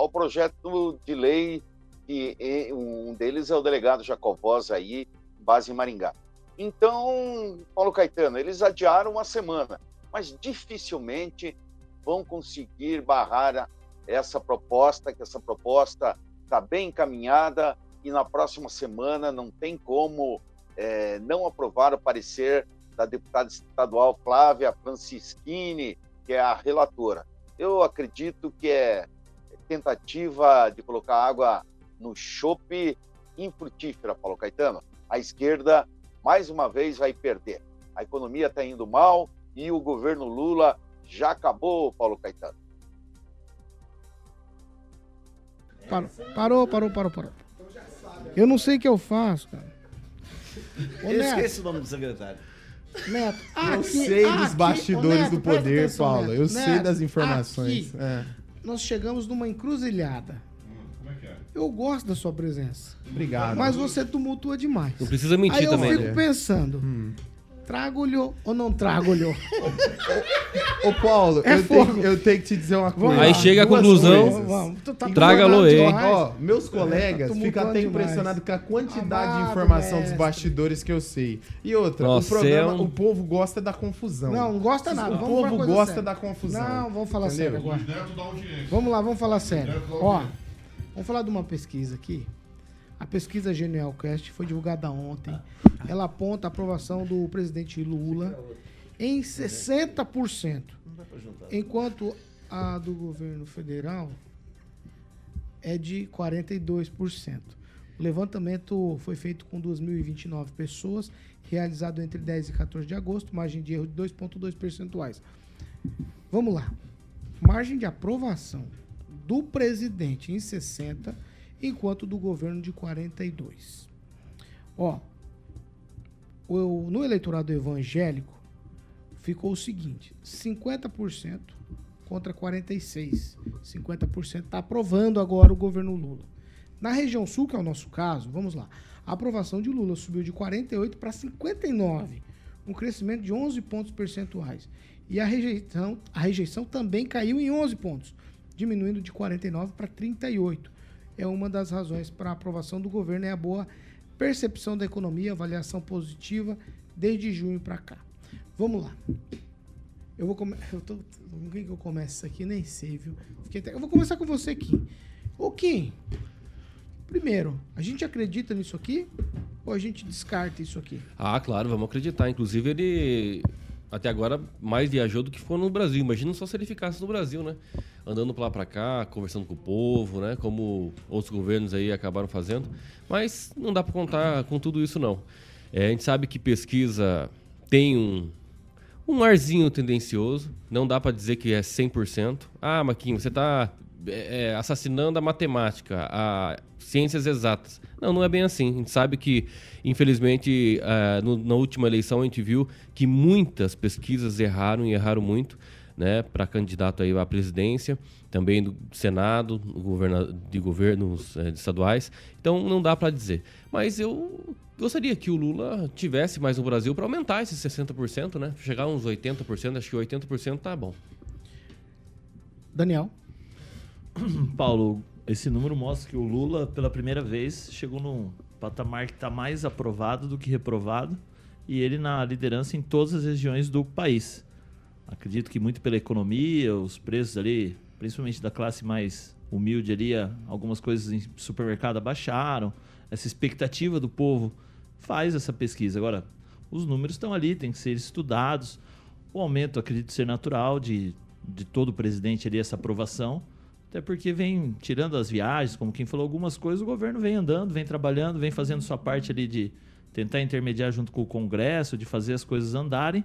ao projeto de lei, que eh, um deles é o delegado Jacovós aí, base em Maringá. Então, Paulo Caetano, eles adiaram uma semana, mas dificilmente vão conseguir barrar essa proposta, que essa proposta está bem encaminhada e na próxima semana não tem como eh, não aprovar o parecer da deputada estadual Flávia Francischini, que é a relatora. Eu acredito que é tentativa de colocar água no chope infrutífera, Paulo Caetano. A esquerda, mais uma vez, vai perder. A economia está indo mal e o governo Lula já acabou, Paulo Caetano. Parou, parou, parou, parou, parou. Eu não sei o que eu faço, cara. Eu esqueci o nome do secretário. Neto, Eu aqui- sei dos aqui- bastidores Ô, Neto, do poder, atenção, Paulo. Neto. Eu sei das informações. aqui É. Nós chegamos numa encruzilhada. Eu gosto da sua presença. Obrigado. Mas você tumultua demais. Não precisa mentir Aí eu também. fico Olha. pensando, Hum. Trago-lhe ou não trago-lhe? Ô, Paulo, É eu, tenho, eu tenho que te dizer uma coisa. Aí chega a conclusão. tá Traga tumultuando Aloe. demais. Ó, meus colegas Tá ficam até impressionados com a quantidade de Amado informação dos mestre. bastidores que eu sei. E outra, Nossa, o programa, é um- o povo gosta da confusão. Não, não gosta nada. O Vamos povo coisa gosta séria. da confusão. Não, vamos falar Entendeu? sério agora. Vamos lá, vamos falar sério. Ó, vamos falar de uma pesquisa aqui. A pesquisa Genialcast foi divulgada ontem. Ela aponta a aprovação do presidente Lula em 60%. Enquanto a do governo federal é de 42%. O levantamento foi feito com 2.029 pessoas, realizado entre 10 e 14 de agosto, margem de erro de 2,2 percentuais. Vamos lá. Margem de aprovação do presidente em 60, enquanto do governo de 42. Ó, o, no eleitorado evangélico ficou o seguinte: 50% contra 46. 50% está aprovando agora o governo Lula. Na região sul, que é o nosso caso, vamos lá. A aprovação de Lula subiu de 48 para 59, um crescimento de 11 pontos percentuais. E a rejeição, a rejeição também caiu em 11 pontos, diminuindo de 49 para 38. É uma das razões para a aprovação do governo é a boa percepção da economia, avaliação positiva desde junho para cá. Vamos lá. Eu vou começar. Com quem que eu começo isso aqui? Nem sei, viu? Até... Eu vou começar com você aqui. O Kim, primeiro, a gente acredita nisso aqui? Ou a gente descarta isso aqui? Ah, claro, vamos acreditar. Inclusive, ele até agora mais viajou do que foi no Brasil. Imagina só se ele ficasse no Brasil, né? Andando pra lá pra cá, conversando com o povo, né? Como outros governos aí acabaram fazendo. Mas não dá para contar com tudo isso, não. É, a gente sabe que pesquisa tem um, um arzinho tendencioso. Não dá para dizer que é 100%. Ah, Maquinho, você está é, é, assassinando a matemática, a ciências exatas. Não, não é bem assim. A gente sabe que, infelizmente, uh, no, na última eleição a gente viu que muitas pesquisas erraram e erraram muito. Né, para candidato aí à presidência, também do Senado, governo, de governos é, estaduais. Então não dá para dizer. Mas eu gostaria que o Lula tivesse mais no Brasil para aumentar esses 60%, né? Chegar a uns 80%, acho que 80% tá bom. Daniel. Paulo, esse número mostra que o Lula, pela primeira vez, chegou num patamar que está mais aprovado do que reprovado e ele na liderança em todas as regiões do país. Acredito que muito pela economia, os preços ali, principalmente da classe mais humilde ali, algumas coisas em supermercado abaixaram. Essa expectativa do povo faz essa pesquisa. Agora, os números estão ali, têm que ser estudados. O aumento, acredito ser natural de, de todo o presidente ali, essa aprovação até porque vem tirando as viagens, como quem falou algumas coisas, o governo vem andando, vem trabalhando, vem fazendo sua parte ali de tentar intermediar junto com o Congresso, de fazer as coisas andarem.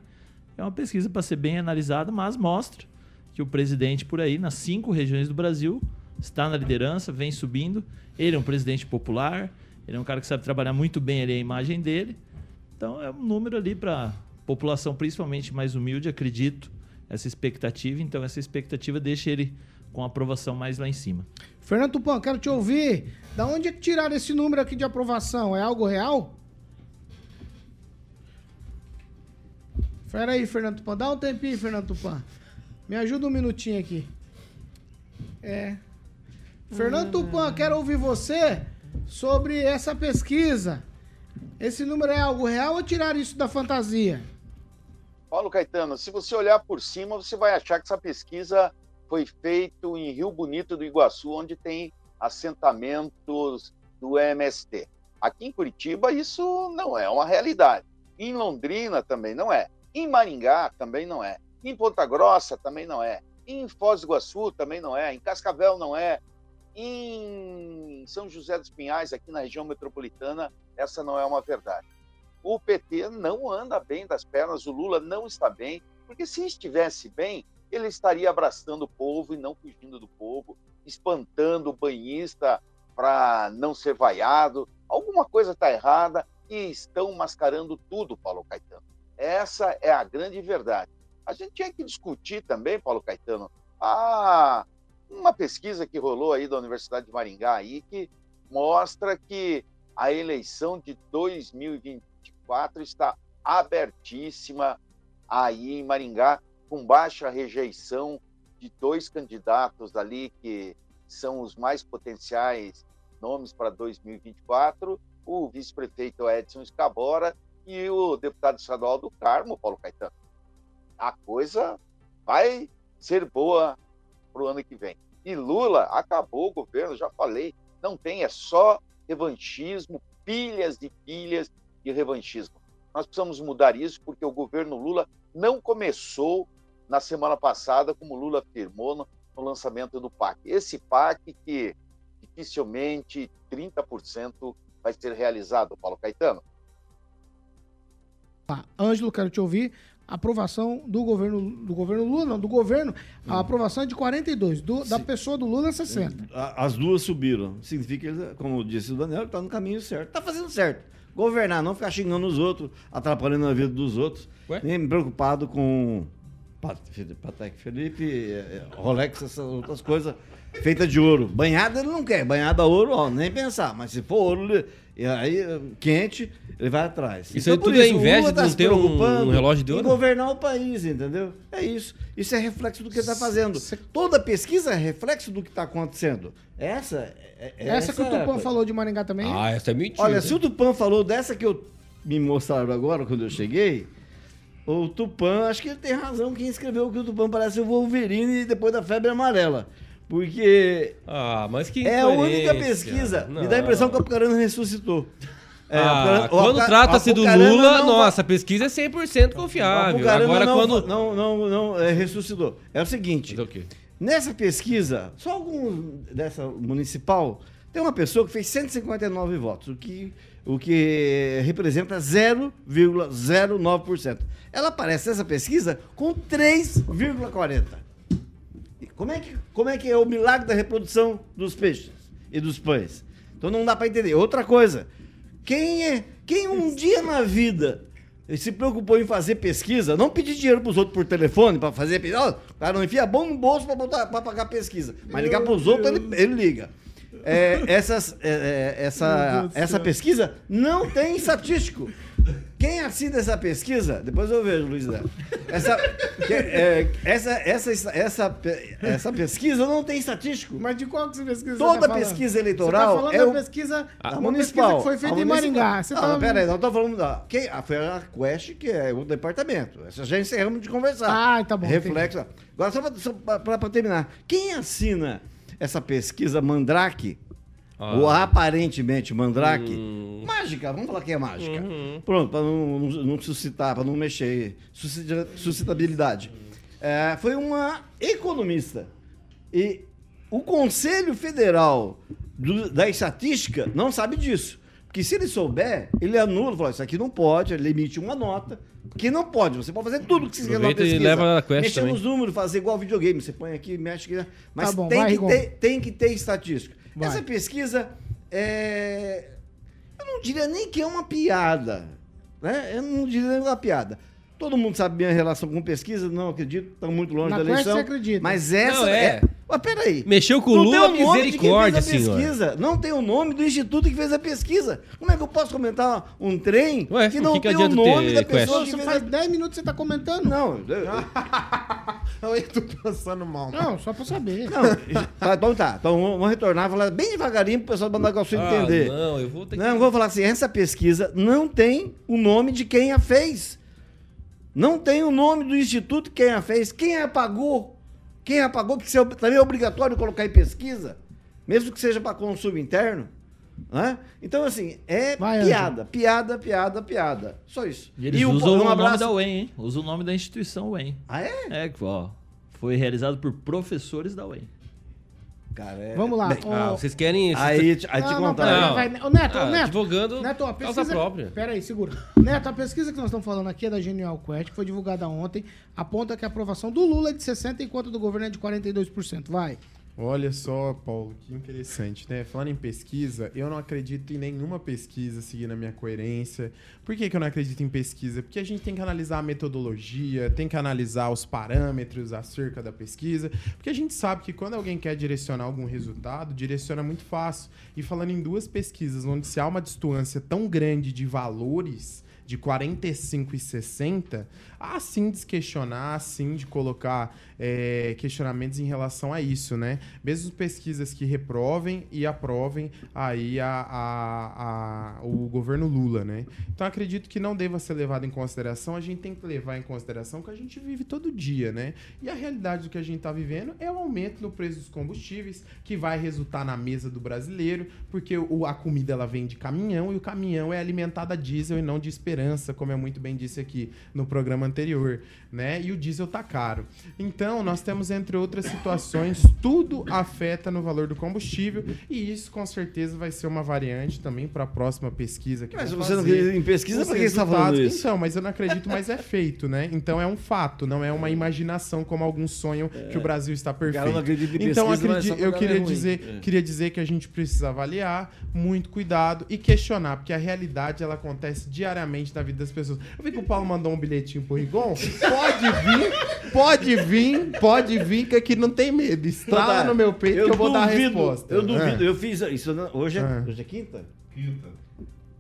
É uma pesquisa para ser bem analisada, mas mostra que o presidente por aí, nas cinco regiões do Brasil, está na liderança, vem subindo. Ele é um presidente popular, ele é um cara que sabe trabalhar muito bem ali a imagem dele. Então é um número ali para população principalmente mais humilde, acredito, essa expectativa. Então essa expectativa deixa ele com aprovação mais lá em cima. Fernando Tupan, quero te ouvir. Da onde é que tiraram esse número aqui de aprovação? É algo real? Espera aí, Fernando Tupan. Dá um tempinho, Fernando Tupan. Me ajuda um minutinho aqui. É. Fernando Tupan, quero ouvir você sobre essa pesquisa. Esse número é algo real ou tiraram isso da fantasia? Paulo Caetano, se você olhar por cima, você vai achar que essa pesquisa foi feito em Rio Bonito do Iguaçu, onde tem assentamentos do MST. Aqui em Curitiba, isso não é uma realidade. Em Londrina também não é. Em Maringá também não é. Em Ponta Grossa também não é. Em Foz do Iguaçu também não é. Em Cascavel não é. Em São José dos Pinhais, aqui na região metropolitana, essa não é uma verdade. O PT não anda bem das pernas, o Lula não está bem, porque se estivesse bem, ele estaria abraçando o povo e não fugindo do povo, espantando o banhista para não ser vaiado. Alguma coisa está errada e estão mascarando tudo, Paulo Caetano. Essa é a grande verdade. A gente tinha que discutir também, Paulo Caetano, a uma pesquisa que rolou aí da Universidade de Maringá aí que mostra que a eleição de 2024 está abertíssima aí em Maringá com baixa rejeição de dois candidatos ali que são os mais potenciais nomes para 2024, o vice-prefeito Edson Escabora e o deputado estadual do Carmo, Paulo Caetano. A coisa vai ser boa para o ano que vem. E Lula acabou o governo, já falei, não tem, é só revanchismo, pilhas de pilhas de revanchismo. Nós precisamos mudar isso porque o governo Lula não começou na semana passada, como Lula afirmou no, no lançamento do PAC. Esse PAC que dificilmente 30% vai ser realizado, Paulo Caetano. Tá. Ângelo, quero te ouvir. Aprovação do governo, do governo Lula, não, do governo, a aprovação é de 42, do, da pessoa do Lula é 60. A- As duas subiram. Significa que, ele, como disse o Daniel, está no caminho certo. Está fazendo certo. Governar, não ficar xingando os outros, atrapalhando a vida dos outros. Nem preocupado com Patek Felipe, eh, Rolex, essas outras coisas feitas de ouro. Banhada ele não quer. Banhada a ouro, ó, nem pensar. Mas se for ouro, ele- e aí, eh, quente, ele vai atrás. Isso aí por tudo é o inveja Lula de tá não ter um- um relógio de em ouro? governar o país, entendeu? É isso. Isso é reflexo do que ele está fazendo. Toda pesquisa é reflexo do que está acontecendo. Essa é, é- Essa que o Tupã é- falou de Maringá também. Ah, essa é mentira. Olha, se o Tupã falou dessa que eu me mostraram agora quando eu cheguei, o Tupã, acho que ele tem razão. Quem escreveu que o Tupã parece o Wolverine depois da febre amarela. Porque Ah, mas que é a única pesquisa. Me Não. dá a impressão que o Apucarana ressuscitou. É, Ah, Apucarana- quando trata-se do Lula, não nossa, a pesquisa é 100% O confiável. Apucarana Agora, não, quando... não, não, não é, ressuscitou. É o seguinte. Nessa pesquisa, só algum dessa municipal, tem uma pessoa que fez 159 votos, o que, o que representa 0,09%. Ela aparece nessa pesquisa com 3,40%. E Como é, que, como é que é o milagre da reprodução dos peixes e dos pães? Então não dá para entender. Outra coisa, quem é quem um dia na vida se preocupou em fazer pesquisa, não pedir dinheiro para os outros por telefone para fazer pesquisa, o cara não enfia mão no bolso para pagar pesquisa, mas ligar para os outros ele, ele liga. É, essas, é, é, essa, essa pesquisa não tem estatístico. Quem assina essa pesquisa, depois eu vejo, Luiz Neto. Essa, que- é, essa, essa, essa, essa pesquisa não tem estatístico. Mas de qual que você pesquisa? Toda tá pesquisa eleitoral Você tá falando é da o- pesquisa, A uma municipal. pesquisa que foi feita em. Maringá. Você não, tá... não, pera aí, não tô falando da. Quem, a, foi a Quest, que é o departamento. Essa já encerramos de conversar. Ah, tá bom, Reflexo. Agora, só pra terminar. Quem assina essa pesquisa Mandrake? Ah. Ou aparentemente Mandrake? Mágica, vamos falar que é mágica. Pronto, para não, não, não suscitar, para não mexer. Suscita- suscitabilidade. É, foi uma economista. E o Conselho Federal do- da Estatística não sabe disso. Porque se ele souber, ele anula, fala, isso aqui não pode, ele emite uma nota, que não pode. Você pode fazer tudo que você quiser na e pesquisa. leva a quest Mexer também. nos números, fazer igual videogame. Você põe aqui, mexe aqui. Mas Tá bom, tem, vai, que ter, tem que ter estatística. Vai. Essa pesquisa é. Eu não diria nem que é uma piada. Né? Eu não diria nem uma piada. Todo mundo sabe minha relação com pesquisa, não acredito, estão muito longe Na da Quest eleição. você acredita. Mas essa Não, é. é. Mas peraí. Mexeu com o Lula, tem o nome de quem misericórdia, fez a senhor. pesquisa. Não tem o nome do instituto que fez a pesquisa. Como é que eu posso comentar um trem Ué, que o não que que tem o adianta nome da Quest? pessoa que Você fez faz a... 10 minutos que você tá comentando. Não, eu- Eu tô passando mal. Não, só pra saber. não. Tá, então tá. Então vamos retornar, falar bem devagarinho pro pessoal do Bandagalsul Ah, entender. não, eu vou ter que... Não, eu vou falar assim, essa pesquisa não tem o nome de quem a fez. Não tem o nome do instituto quem a fez. Quem a pagou? Quem a pagou? Porque é também é obrigatório colocar em pesquisa, mesmo que seja para consumo interno. Né? Então, assim, é Vai, piada, piada, piada, piada. Só isso. E eles um- usam um o nome abraço- da UEM, hein? Usam o nome da instituição UEM. Ah, é? É, ó, foi realizado por professores da UEM. Cara, é... Vamos lá. Bem, ó. Ah, vocês querem... aí, te- aí te Não, não, contar. Não. vai. Ô, Neto, Ah, Neto. advogando Neto, a causa pesquisa... própria. Pera aí, segura. Neto, a pesquisa que nós estamos falando aqui é da Genial Quest, que foi divulgada ontem, aponta que a aprovação do Lula é de 60% enquanto do governo é de 42%. Vai. Olha só, Paulo, que interessante, né? Falando em pesquisa, eu não acredito em nenhuma pesquisa seguindo a minha coerência. Por que, que eu não acredito em pesquisa? Porque a gente tem que analisar a metodologia, tem que analisar os parâmetros acerca da pesquisa, porque a gente sabe que quando alguém quer direcionar algum resultado, direciona muito fácil. E falando em duas pesquisas onde se há uma distância tão grande de valores, de 45 e 60, há sim de questionar, há sim de colocar é, questionamentos em relação a isso, né? Mesmo pesquisas que reprovem e aprovem aí a, a- a- o governo Lula, né? Então acredito que não deva ser levado em consideração, a gente tem que levar em consideração que a gente vive todo dia, né? E a realidade do que a gente está vivendo é o aumento no preço dos combustíveis, que vai resultar na mesa do brasileiro, porque o, a comida ela vem de caminhão e o caminhão é alimentado a diesel e não de esperança como eu muito bem disse aqui no programa anterior, né? E o diesel tá caro. Então, nós temos, entre outras situações, tudo afeta no valor do combustível e isso, com certeza, vai ser uma variante também para a próxima pesquisa que Mas você não fazer. acredita em pesquisa, Os por que você tá falando isso? Então, mas eu não acredito, mas é feito, né? Então é um fato, não é uma imaginação como alguns sonham que o Brasil está perfeito. cara não acredita em então pesquisa, mas acredi- só eu queria é dizer, É. queria dizer que a gente precisa avaliar, muito cuidado e questionar, porque a realidade ela acontece diariamente na vida das pessoas. Eu vi que o Paulo mandou um bilhetinho pro Rigon. Pode vir, pode vir, pode vir, que aqui não tem medo. Estrala no meu peito que eu vou dar a resposta. Eu duvido. É. Eu fiz isso. Hoje é, É. hoje é quinta? Quinta.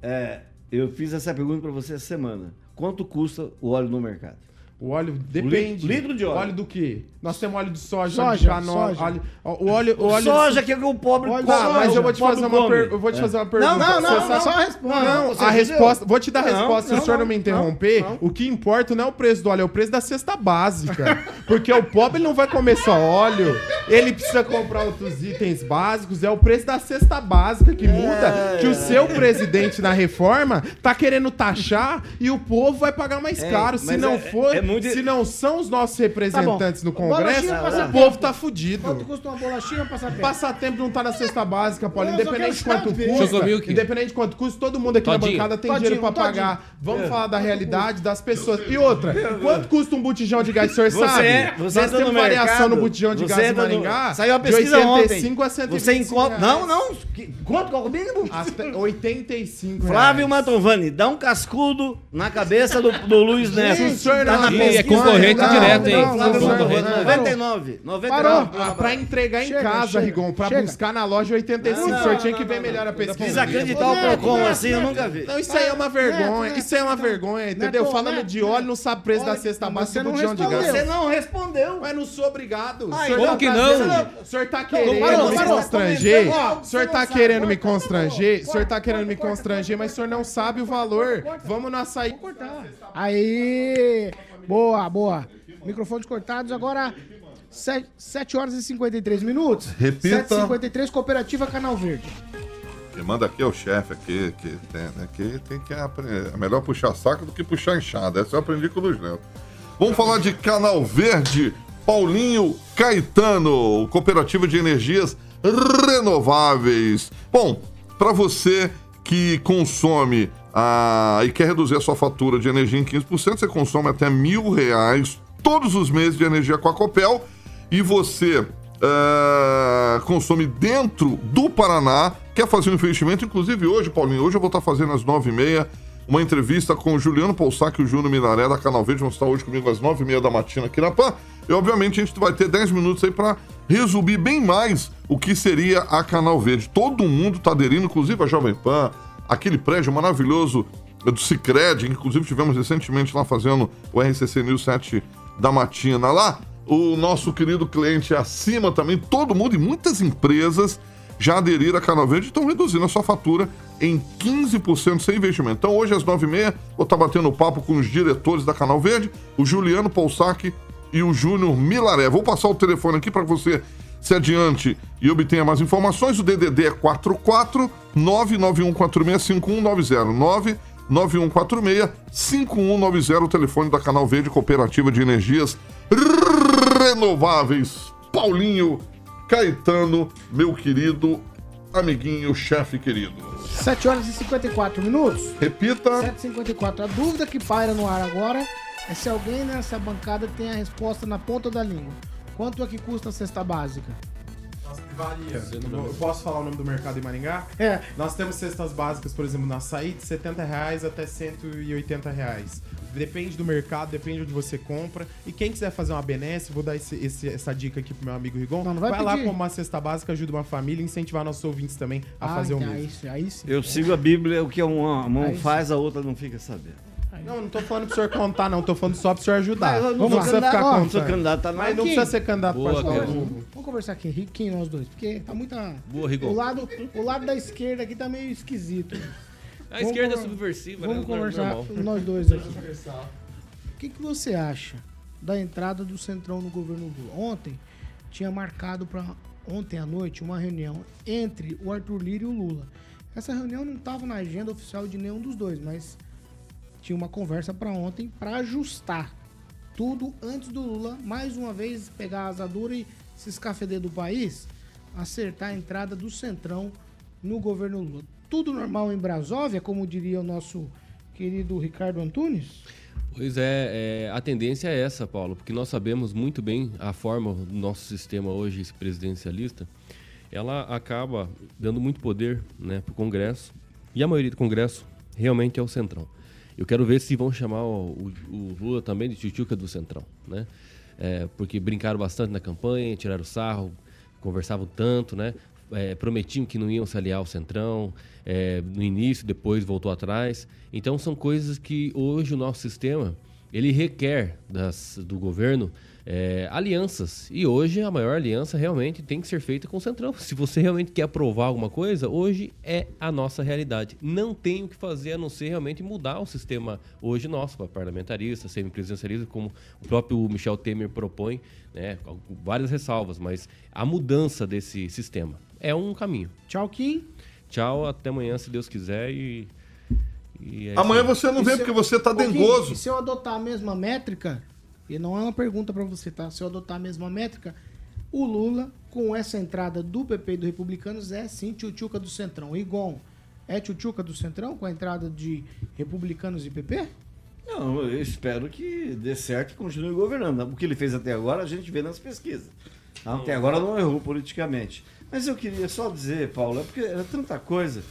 É, eu fiz essa pergunta pra você essa semana. Quanto custa o óleo no mercado? O óleo depende. litro de óleo. Óleo do quê? Nós temos óleo de soja, Soja, óleo de canola, soja. óleo, o óleo, o óleo soja que é o pobre Óleo Tá, soja, mas eu vou te fazer uma, come. per- eu vou te É. fazer uma pergunta. não, não, Você não, sabe- só responde. Não, Você a entendeu? resposta, vou te dar a Não, resposta se não, o senhor não, não, me interromper. não. O que importa não é o preço do óleo, é o preço da cesta básica. Porque o pobre não vai comer só óleo, ele precisa comprar outros itens básicos, é o preço da cesta básica que muda, que o seu presidente na reforma tá querendo taxar e o povo vai pagar mais É, caro. Se mas não é- for, é se não são os nossos representantes no Congresso, o passatempo. povo tá fudido. Quanto custa uma bolachinha passar tempo? Passatempo não tá na cesta básica, Paulo. Independente de quanto custa. Independente de quanto custa, todo mundo aqui na bancada tem Todinho, dinheiro pra todinho. pagar. Vamos É. falar da realidade das pessoas. E outra, quanto custa um botijão de gás, o senhor Você sabe? é- você Nós temos no variação mercado, no botijão de gás em Maringá. Saiu a de pesquisa 85 a ontem. 125 Você encontra... Não, não. Quanto que é o mínimo? Até 85 Flávio. Mantovani, dá um cascudo na cabeça do, do Luiz Neto. se o senhor tá não- na Ih, é concorrente Não, direto, hein? não, Flávio Concorrente. Mantovani, 99. 99. Parou. Ah, pra entregar em casa, chega, Rigon, pra chega. buscar na loja 85. Não, o senhor tinha que ver melhor a pesquisa. Desacreditar o Procon assim, eu nunca vi. Não, isso aí é uma vergonha. Isso aí é uma vergonha, entendeu? Neto, Falando Neto, de óleo, não sabe o preço da cesta básica você do não botijão de respondeu. gás. Você não respondeu. Mas não sou obrigado. Como tá que não? O senhor tá querendo me constranger. O senhor tá querendo me constranger. O senhor tá querendo me constranger, mas o senhor não sabe o valor. Vamos no açaí. Aí, boa, boa. Microfones cortados, agora 7, horas e 53 minutos. Repita. 7h53, Cooperativa Canal Verde. Quem manda aqui é o chefe aqui, que tem, né, que tem que aprender. É melhor puxar saco do que puxar enxada. Essa eu aprendi com o Luiz Neto. Vamos falar de Canal Verde, Paulinho Caetano, Cooperativa de Energias Renováveis. Bom, para você que consome ah, e quer reduzir a sua fatura de energia em 15%, você consome até mil reais todos os meses de energia com a Copel. E você ah, consome dentro do Paraná, quer fazer um investimento, inclusive hoje, Paulinho, hoje eu vou estar fazendo às nove e meia uma entrevista com o Juliano Poussac e o Júnior Minaré da Canal Verde, vão estar hoje comigo às nove e meia da matina aqui na PAN. E obviamente a gente vai ter 10 minutos aí para resumir bem mais o que seria a Canal Verde. Todo mundo está aderindo, inclusive a Jovem Pan, aquele prédio maravilhoso do Cicred, inclusive tivemos recentemente lá fazendo o RCC News 7 da matina lá. O nosso querido cliente acima também, todo mundo e muitas empresas já aderiram a Canal Verde e estão reduzindo a sua fatura em 15% sem investimento. Então hoje às 9h30 vou estar batendo papo com os diretores da Canal Verde, o Juliano Poussac e o Júnior Milaré. Vou passar o telefone aqui para você se adiante e obtenha mais informações. O DDD é 44 991465190. 9146-5190, o telefone da Canal Verde Cooperativa de Energias Renováveis. Paulinho Caetano, meu querido amiguinho, chefe querido. 7 horas e 54 minutos. Repita. 7h54. A dúvida que paira no ar agora é se alguém nessa bancada tem a resposta na ponta da língua. Quanto é que custa a cesta básica? Varia. Eu posso falar o nome do mercado em Maringá? É. Nós temos cestas básicas, por exemplo, no açaí, de 70 reais até 180 reais. Depende do mercado, depende onde você compra. E quem quiser fazer uma benesse, vou dar esse- esse- essa dica aqui pro meu amigo Rigon. Não, não vai lá pedir. com uma cesta básica, ajuda uma família e incentivar nossos ouvintes também a Ah, fazer o mesmo. Aí, sim, aí sim. Eu sigo a Bíblia, o que uma mão Aí sim. faz, a outra não fica sabendo. Não, não tô falando pro senhor contar, não. Tô falando só pro senhor ajudar. Não não precisa ficar ó, contando. candidato, tá Mas não precisa ser candidato Boa, partido Guilherme. novo. Vamos conversar aqui, riquinho nós dois, porque tá muita. Boa, Rigon. O lado, o lado da esquerda aqui tá meio esquisito. A Vamos esquerda é subversiva, Vamos né? conversar Normal. nós dois aqui. O que, que você acha da entrada do Centrão no governo Lula? Ontem tinha marcado para ontem à noite uma reunião entre o Arthur Lira e o Lula. Essa reunião não estava na agenda oficial de nenhum dos dois, mas tinha uma conversa para ontem para ajustar tudo antes do Lula, mais uma vez, pegar a asadura e se escafeder do país, acertar a entrada do Centrão no governo Lula. Tudo normal em Brasóvia, como diria o nosso querido Ricardo Antunes? Pois é, é, a tendência é essa, Paulo, porque nós sabemos muito bem a forma do nosso sistema hoje presidencialista, ela acaba dando muito poder né, para o Congresso, e a maioria do Congresso realmente é o Centrão. Eu quero ver se vão chamar o, o, Lula também de tchutchuca do Centrão, né? É, porque brincaram bastante na campanha, tiraram sarro, conversavam tanto, né? É, prometiam que não iam se aliar ao Centrão, é, no início, depois voltou atrás. Então são coisas que hoje o nosso sistema ele requer das, do governo é, alianças. E hoje a maior aliança realmente tem que ser feita com o Centrão. Se você realmente quer aprovar alguma coisa, hoje é a nossa realidade. Não tem o que fazer a não ser realmente mudar o sistema hoje nosso, para parlamentarista, semipresidencialista, como o próprio Michel Temer propõe, né, com várias ressalvas, mas a mudança desse sistema é um caminho. Tchau, Kim. Tchau, até amanhã, se Deus quiser. E, e é Amanhã você não E vem se porque você tá dengoso. E se eu adotar a mesma métrica, e não é uma pergunta pra você, tá? Se eu adotar a mesma métrica, o Lula, com essa entrada do PP e do Republicanos, é sim tchutchuca do Centrão. Igon, é tchutchuca do Centrão com a entrada de Republicanos e PP? Não, eu espero que dê certo e continue governando. O que ele fez até agora, a gente vê nas pesquisas. Até agora não errou politicamente. Mas eu queria só dizer, Paulo, é porque era tanta coisa.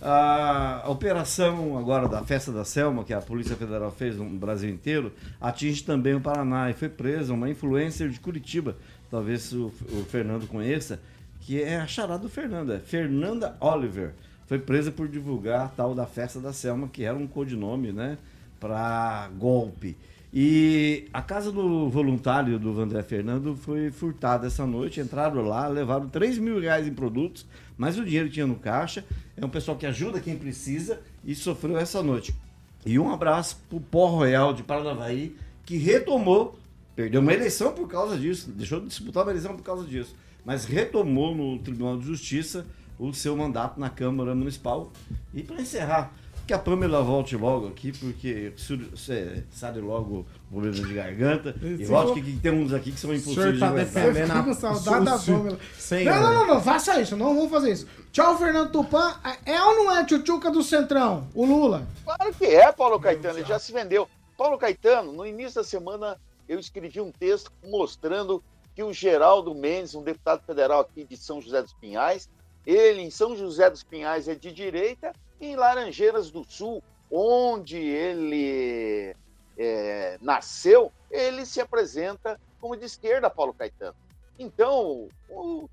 A operação agora da Festa da Selma, que a Polícia Federal fez no Brasil inteiro, atinge também o Paraná. E foi presa uma influencer de Curitiba, talvez o, o Fernando conheça, que é a charada do Fernando, é Fernanda Oliver. Foi presa por divulgar a tal da Festa da Selma, que era um codinome, né, para golpe. E a casa do voluntário do Vandré Fernando foi furtada essa noite. Entraram lá, levaram 3 mil reais em produtos, mas o dinheiro tinha no caixa. É um pessoal que ajuda quem precisa e sofreu essa noite. E um abraço pro Pó Royal de Paranavaí, que retomou, perdeu uma eleição por causa disso, deixou de disputar uma eleição por causa disso, mas retomou no Tribunal de Justiça o seu mandato na Câmara Municipal. E para encerrar, que a Pamela volte logo aqui, porque você sabe logo o problema de garganta. E Se lógico que tem uns aqui que são impossíveis de tá aguentar. defendendo a... saudade da Pamela. Não, não, não, não, faça isso, não vamos fazer isso. Tchau, Fernando Tupan. É ou não é tchutchuca do Centrão? O Lula? Claro que é, Paulo Caetano, ele já se vendeu. Paulo Caetano, no início da semana, eu escrevi um texto mostrando que o Geraldo Mendes, um deputado federal aqui de São José dos Pinhais, ele em São José dos Pinhais é de direita e em Laranjeiras do Sul, onde ele é, nasceu, ele se apresenta como de esquerda, Paulo Caetano. Então, o-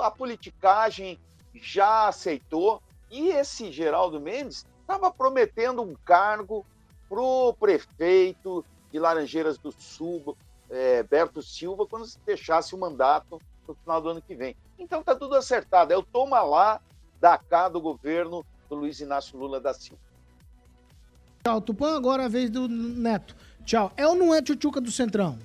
a politicagem já aceitou e esse Geraldo Mendes estava prometendo um cargo para o prefeito de Laranjeiras do Sul, é, Berto Silva, quando se deixasse o mandato no final do ano que vem. Então tá tudo acertado. É o toma lá da cá do governo do Luiz Inácio Lula da Silva. Tchau, Tupã. Agora é a vez do Neto. Tchau. É ou não é tchutchuca do Centrão?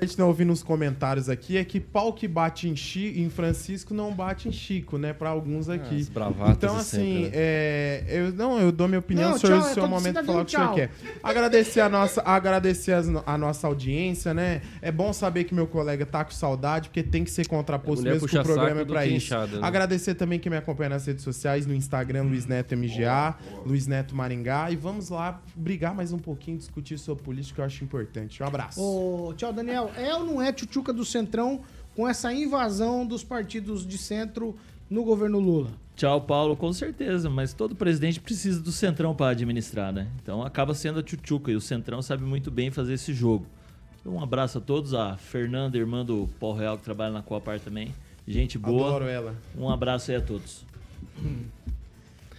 A gente não ouviu nos comentários aqui é que pau que bate em, Chi, em Francisco não bate em Chico, né? Pra alguns aqui. as bravatas então, assim, sempre, né? é, eu, não, eu dou minha opinião, Não, o senhor, tchau, o é seu momento falar o que o senhor quer. Agradecer a nossa, agradecer as a nossa audiência, né? É bom saber que meu colega tá com saudade, porque tem que ser contraposto mesmo que o programa é que isso. inchada, né? Agradecer também quem me acompanha nas redes sociais, no Instagram, Luiz Neto MGA, Luiz Neto Maringá. E vamos lá brigar mais um pouquinho, discutir sobre política, que eu acho importante. Um abraço. Ô, tchau, Daniel. É ou não é tchutchuca do Centrão com essa invasão dos partidos de centro no governo Lula? Tchau, Paulo, com certeza, mas todo presidente precisa do Centrão para administrar, né? Então acaba sendo a tchutchuca e o Centrão sabe muito bem fazer esse jogo. Então, um abraço a todos, a Fernanda, irmã do Paulo Real, que trabalha na Coapar também. Gente boa. Adoro ela. Um abraço aí a todos.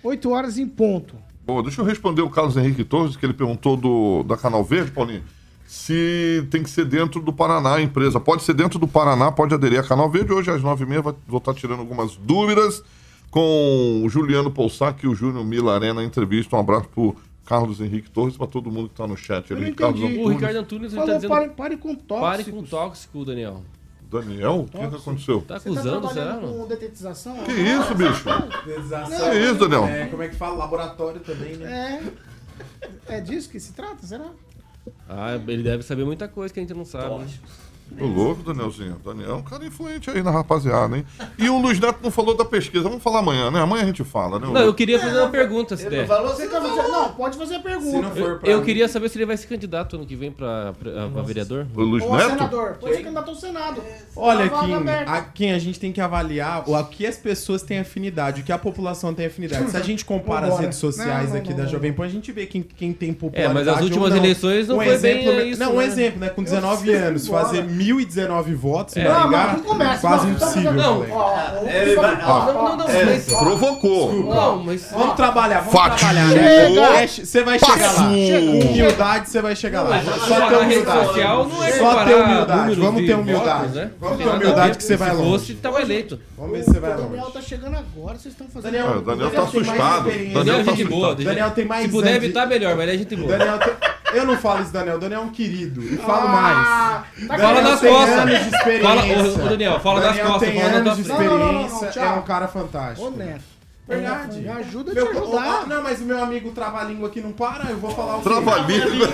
8 horas em ponto. Bom, deixa eu responder o Carlos Henrique Torres, que ele perguntou do, da Canal Verde, Paulinho, se tem que ser dentro do Paraná a empresa. Pode ser dentro do Paraná, pode aderir a Canal Verde. Hoje às nove e meia vou estar tirando algumas dúvidas com o Juliano Poussac e o Júnior Milarena entrevista. Um abraço pro Carlos Henrique Torres para todo mundo que está no chat Eu ali. Carlos entendi. O Antunes. Ricardo Antunes ele Falou, tá dizendo. pare, pare com tóxicos. Pare com tóxico, Daniel. Daniel, o que, que aconteceu? Tá Você tá acusando, será? trabalhando com detetização? Que isso, bicho? Organização. Que isso, Daniel? É, como é que fala? Laboratório também, né? É. É disso que se trata, será? Ah, ele deve saber muita coisa que a gente não sabe. né? Ô, louco, Danielzinho. Daniel é um cara influente aí na rapaziada, hein? E o Luiz Neto não falou da pesquisa. Vamos falar amanhã, né? Amanhã a gente fala, né? Não, eu queria fazer uma pergunta, se der. Você quer fazer? Não, pode fazer a pergunta. Eu, eu queria saber se ele vai ser candidato ano que vem pra, pra, pra vereador. O Luiz Ou a senador. Pode ser candidato ao Senado. Olha, Tá a vaga Kim, aberta. a, Kim, a gente tem que avaliar o a que as pessoas têm afinidade, o que a população tem afinidade. Se a gente compara as Vambora. redes sociais Não, aqui não, da não. Jovem Pan, a gente vê quem, quem tem É, popularidade mas as ou últimas não. eleições não um foi bem exemplo, isso, Não, um né? exemplo, né? Com 19 sei, anos, fazer 1.019 votos É. Não, Maringá, não, não começa. quase não, impossível, Não, ó, Não, não, não, É, mas... Provocou. Não, mas... Vamos trabalhar, vamos Fato. trabalhar, né? Você vai chegar lá. Humildade, você vai chegar lá. Só ter humildade. social não é Só ter humildade. números Vamos ter humildade. né? Vamos ter humildade que você vai Se longe. fosse, tava eleito. Vamos ver se você vai O Daniel longe. tá chegando agora, vocês estão fazendo. Daniel, o Daniel tá assustado. Daniel é tá gente boa. Daniel tem mais Se puder evitar, melhor, mas ele é gente boa. Daniel tem... Eu não falo isso, Daniel. Daniel é um querido. E falo Ah, mais. tá Fala ser- costas. anos de experiência. Fala, ô, Daniel, fala nas Daniel costas, tem fala anos de tua Não, não, não, não, experiência. tchau. é um cara fantástico. Ô, Neto. Verdade. Me ajuda a Meu, te ajudar. ô, não, mas o meu amigo trava-língua aqui não para, eu vou falar o? Trava-língua.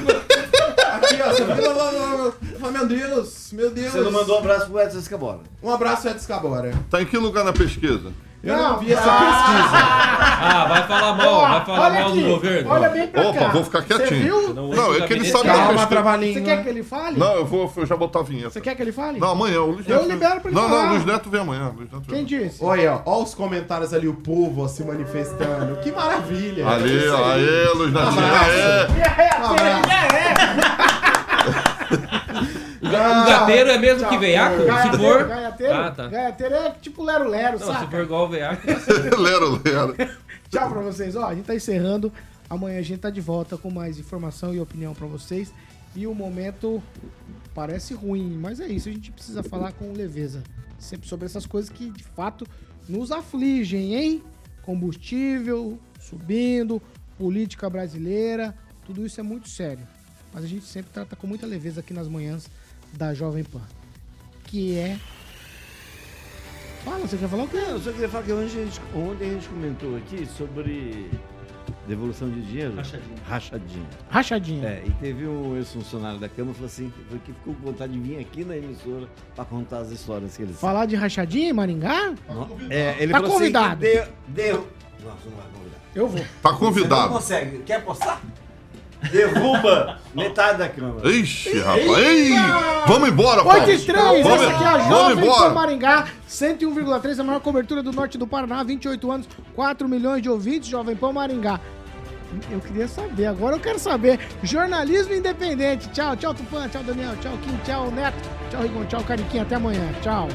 Aqui, ó. Você vai... Meu Deus, meu Deus. Você não mandou um abraço pro Edson Escabora. Um abraço, Edson Cabora. Tá em que lugar na pesquisa? Eu não, Não. vi essa pesquisa. Ah, vai falar mal, vai falar Olha mal aqui, do governo. Olha bem pra Opa, cá. vou ficar Você quietinho. viu? Não, Não, é que ele sabe da Calma. Você quer que ele fale? Não, eu vou eu já botar a vinheta. Você quer que ele fale? Não, amanhã. O Luiz Eu Neto- libero pra ele Não, falar. não, o Luiz Neto vem amanhã. o Luiz Neto vem Quem disse? Olha, ó, ó os comentários ali, o povo ó, se manifestando. Que maravilha. Ali, É aí. aê, Luiz Neto. abraço. Aê. Um abraço. O gateiro é mesmo que veiaco? Se Gaiateiro, for... gaiateiro, Ah, tá. gaiateiro é tipo lero-lero, Não, se saca? for igual o veiaco... Lero, lero. Tchau pra vocês. Ó, a gente tá encerrando. Amanhã a gente tá de volta com mais informação e opinião pra vocês. E o momento parece ruim, mas é isso. A gente precisa falar com leveza. Sempre sobre essas coisas que de fato nos afligem, hein? Combustível subindo, política brasileira, tudo isso é muito sério. Mas a gente sempre trata com muita leveza aqui nas manhãs da Jovem Pan. Que é. Fala, você quer falar o quê? Não, eu só queria falar que ontem a gente, ontem a gente comentou aqui sobre devolução de dinheiro. Rachadinha. Rachadinha. Rachadinha. É, e teve um ex-funcionário da Câmara que falou assim, que ficou com vontade de vir aqui na emissora pra contar as histórias que ele Falar de rachadinha em Maringá? É, ele Tá falou convidado. assim que deu, deu... Nossa, não vai convidar. Eu vou. Tá Você não convidado. consegue. Quer apostar? Derruba metade da câmera. Ixi, rapaz. Ei, vamos embora, 8 Paulo. e 3, Vamos, essa aqui é a Jovem Pan. Maringá, 101,3, a maior cobertura do norte do Paraná, 28 anos, 4 milhões de ouvintes, Jovem Pan Maringá. Eu queria saber, agora eu quero saber. Jornalismo independente. Tchau, tchau, Tupã, tchau, Daniel, tchau, Kim, tchau, Neto, tchau, Rigon, tchau, Cariquinha, até amanhã, tchau.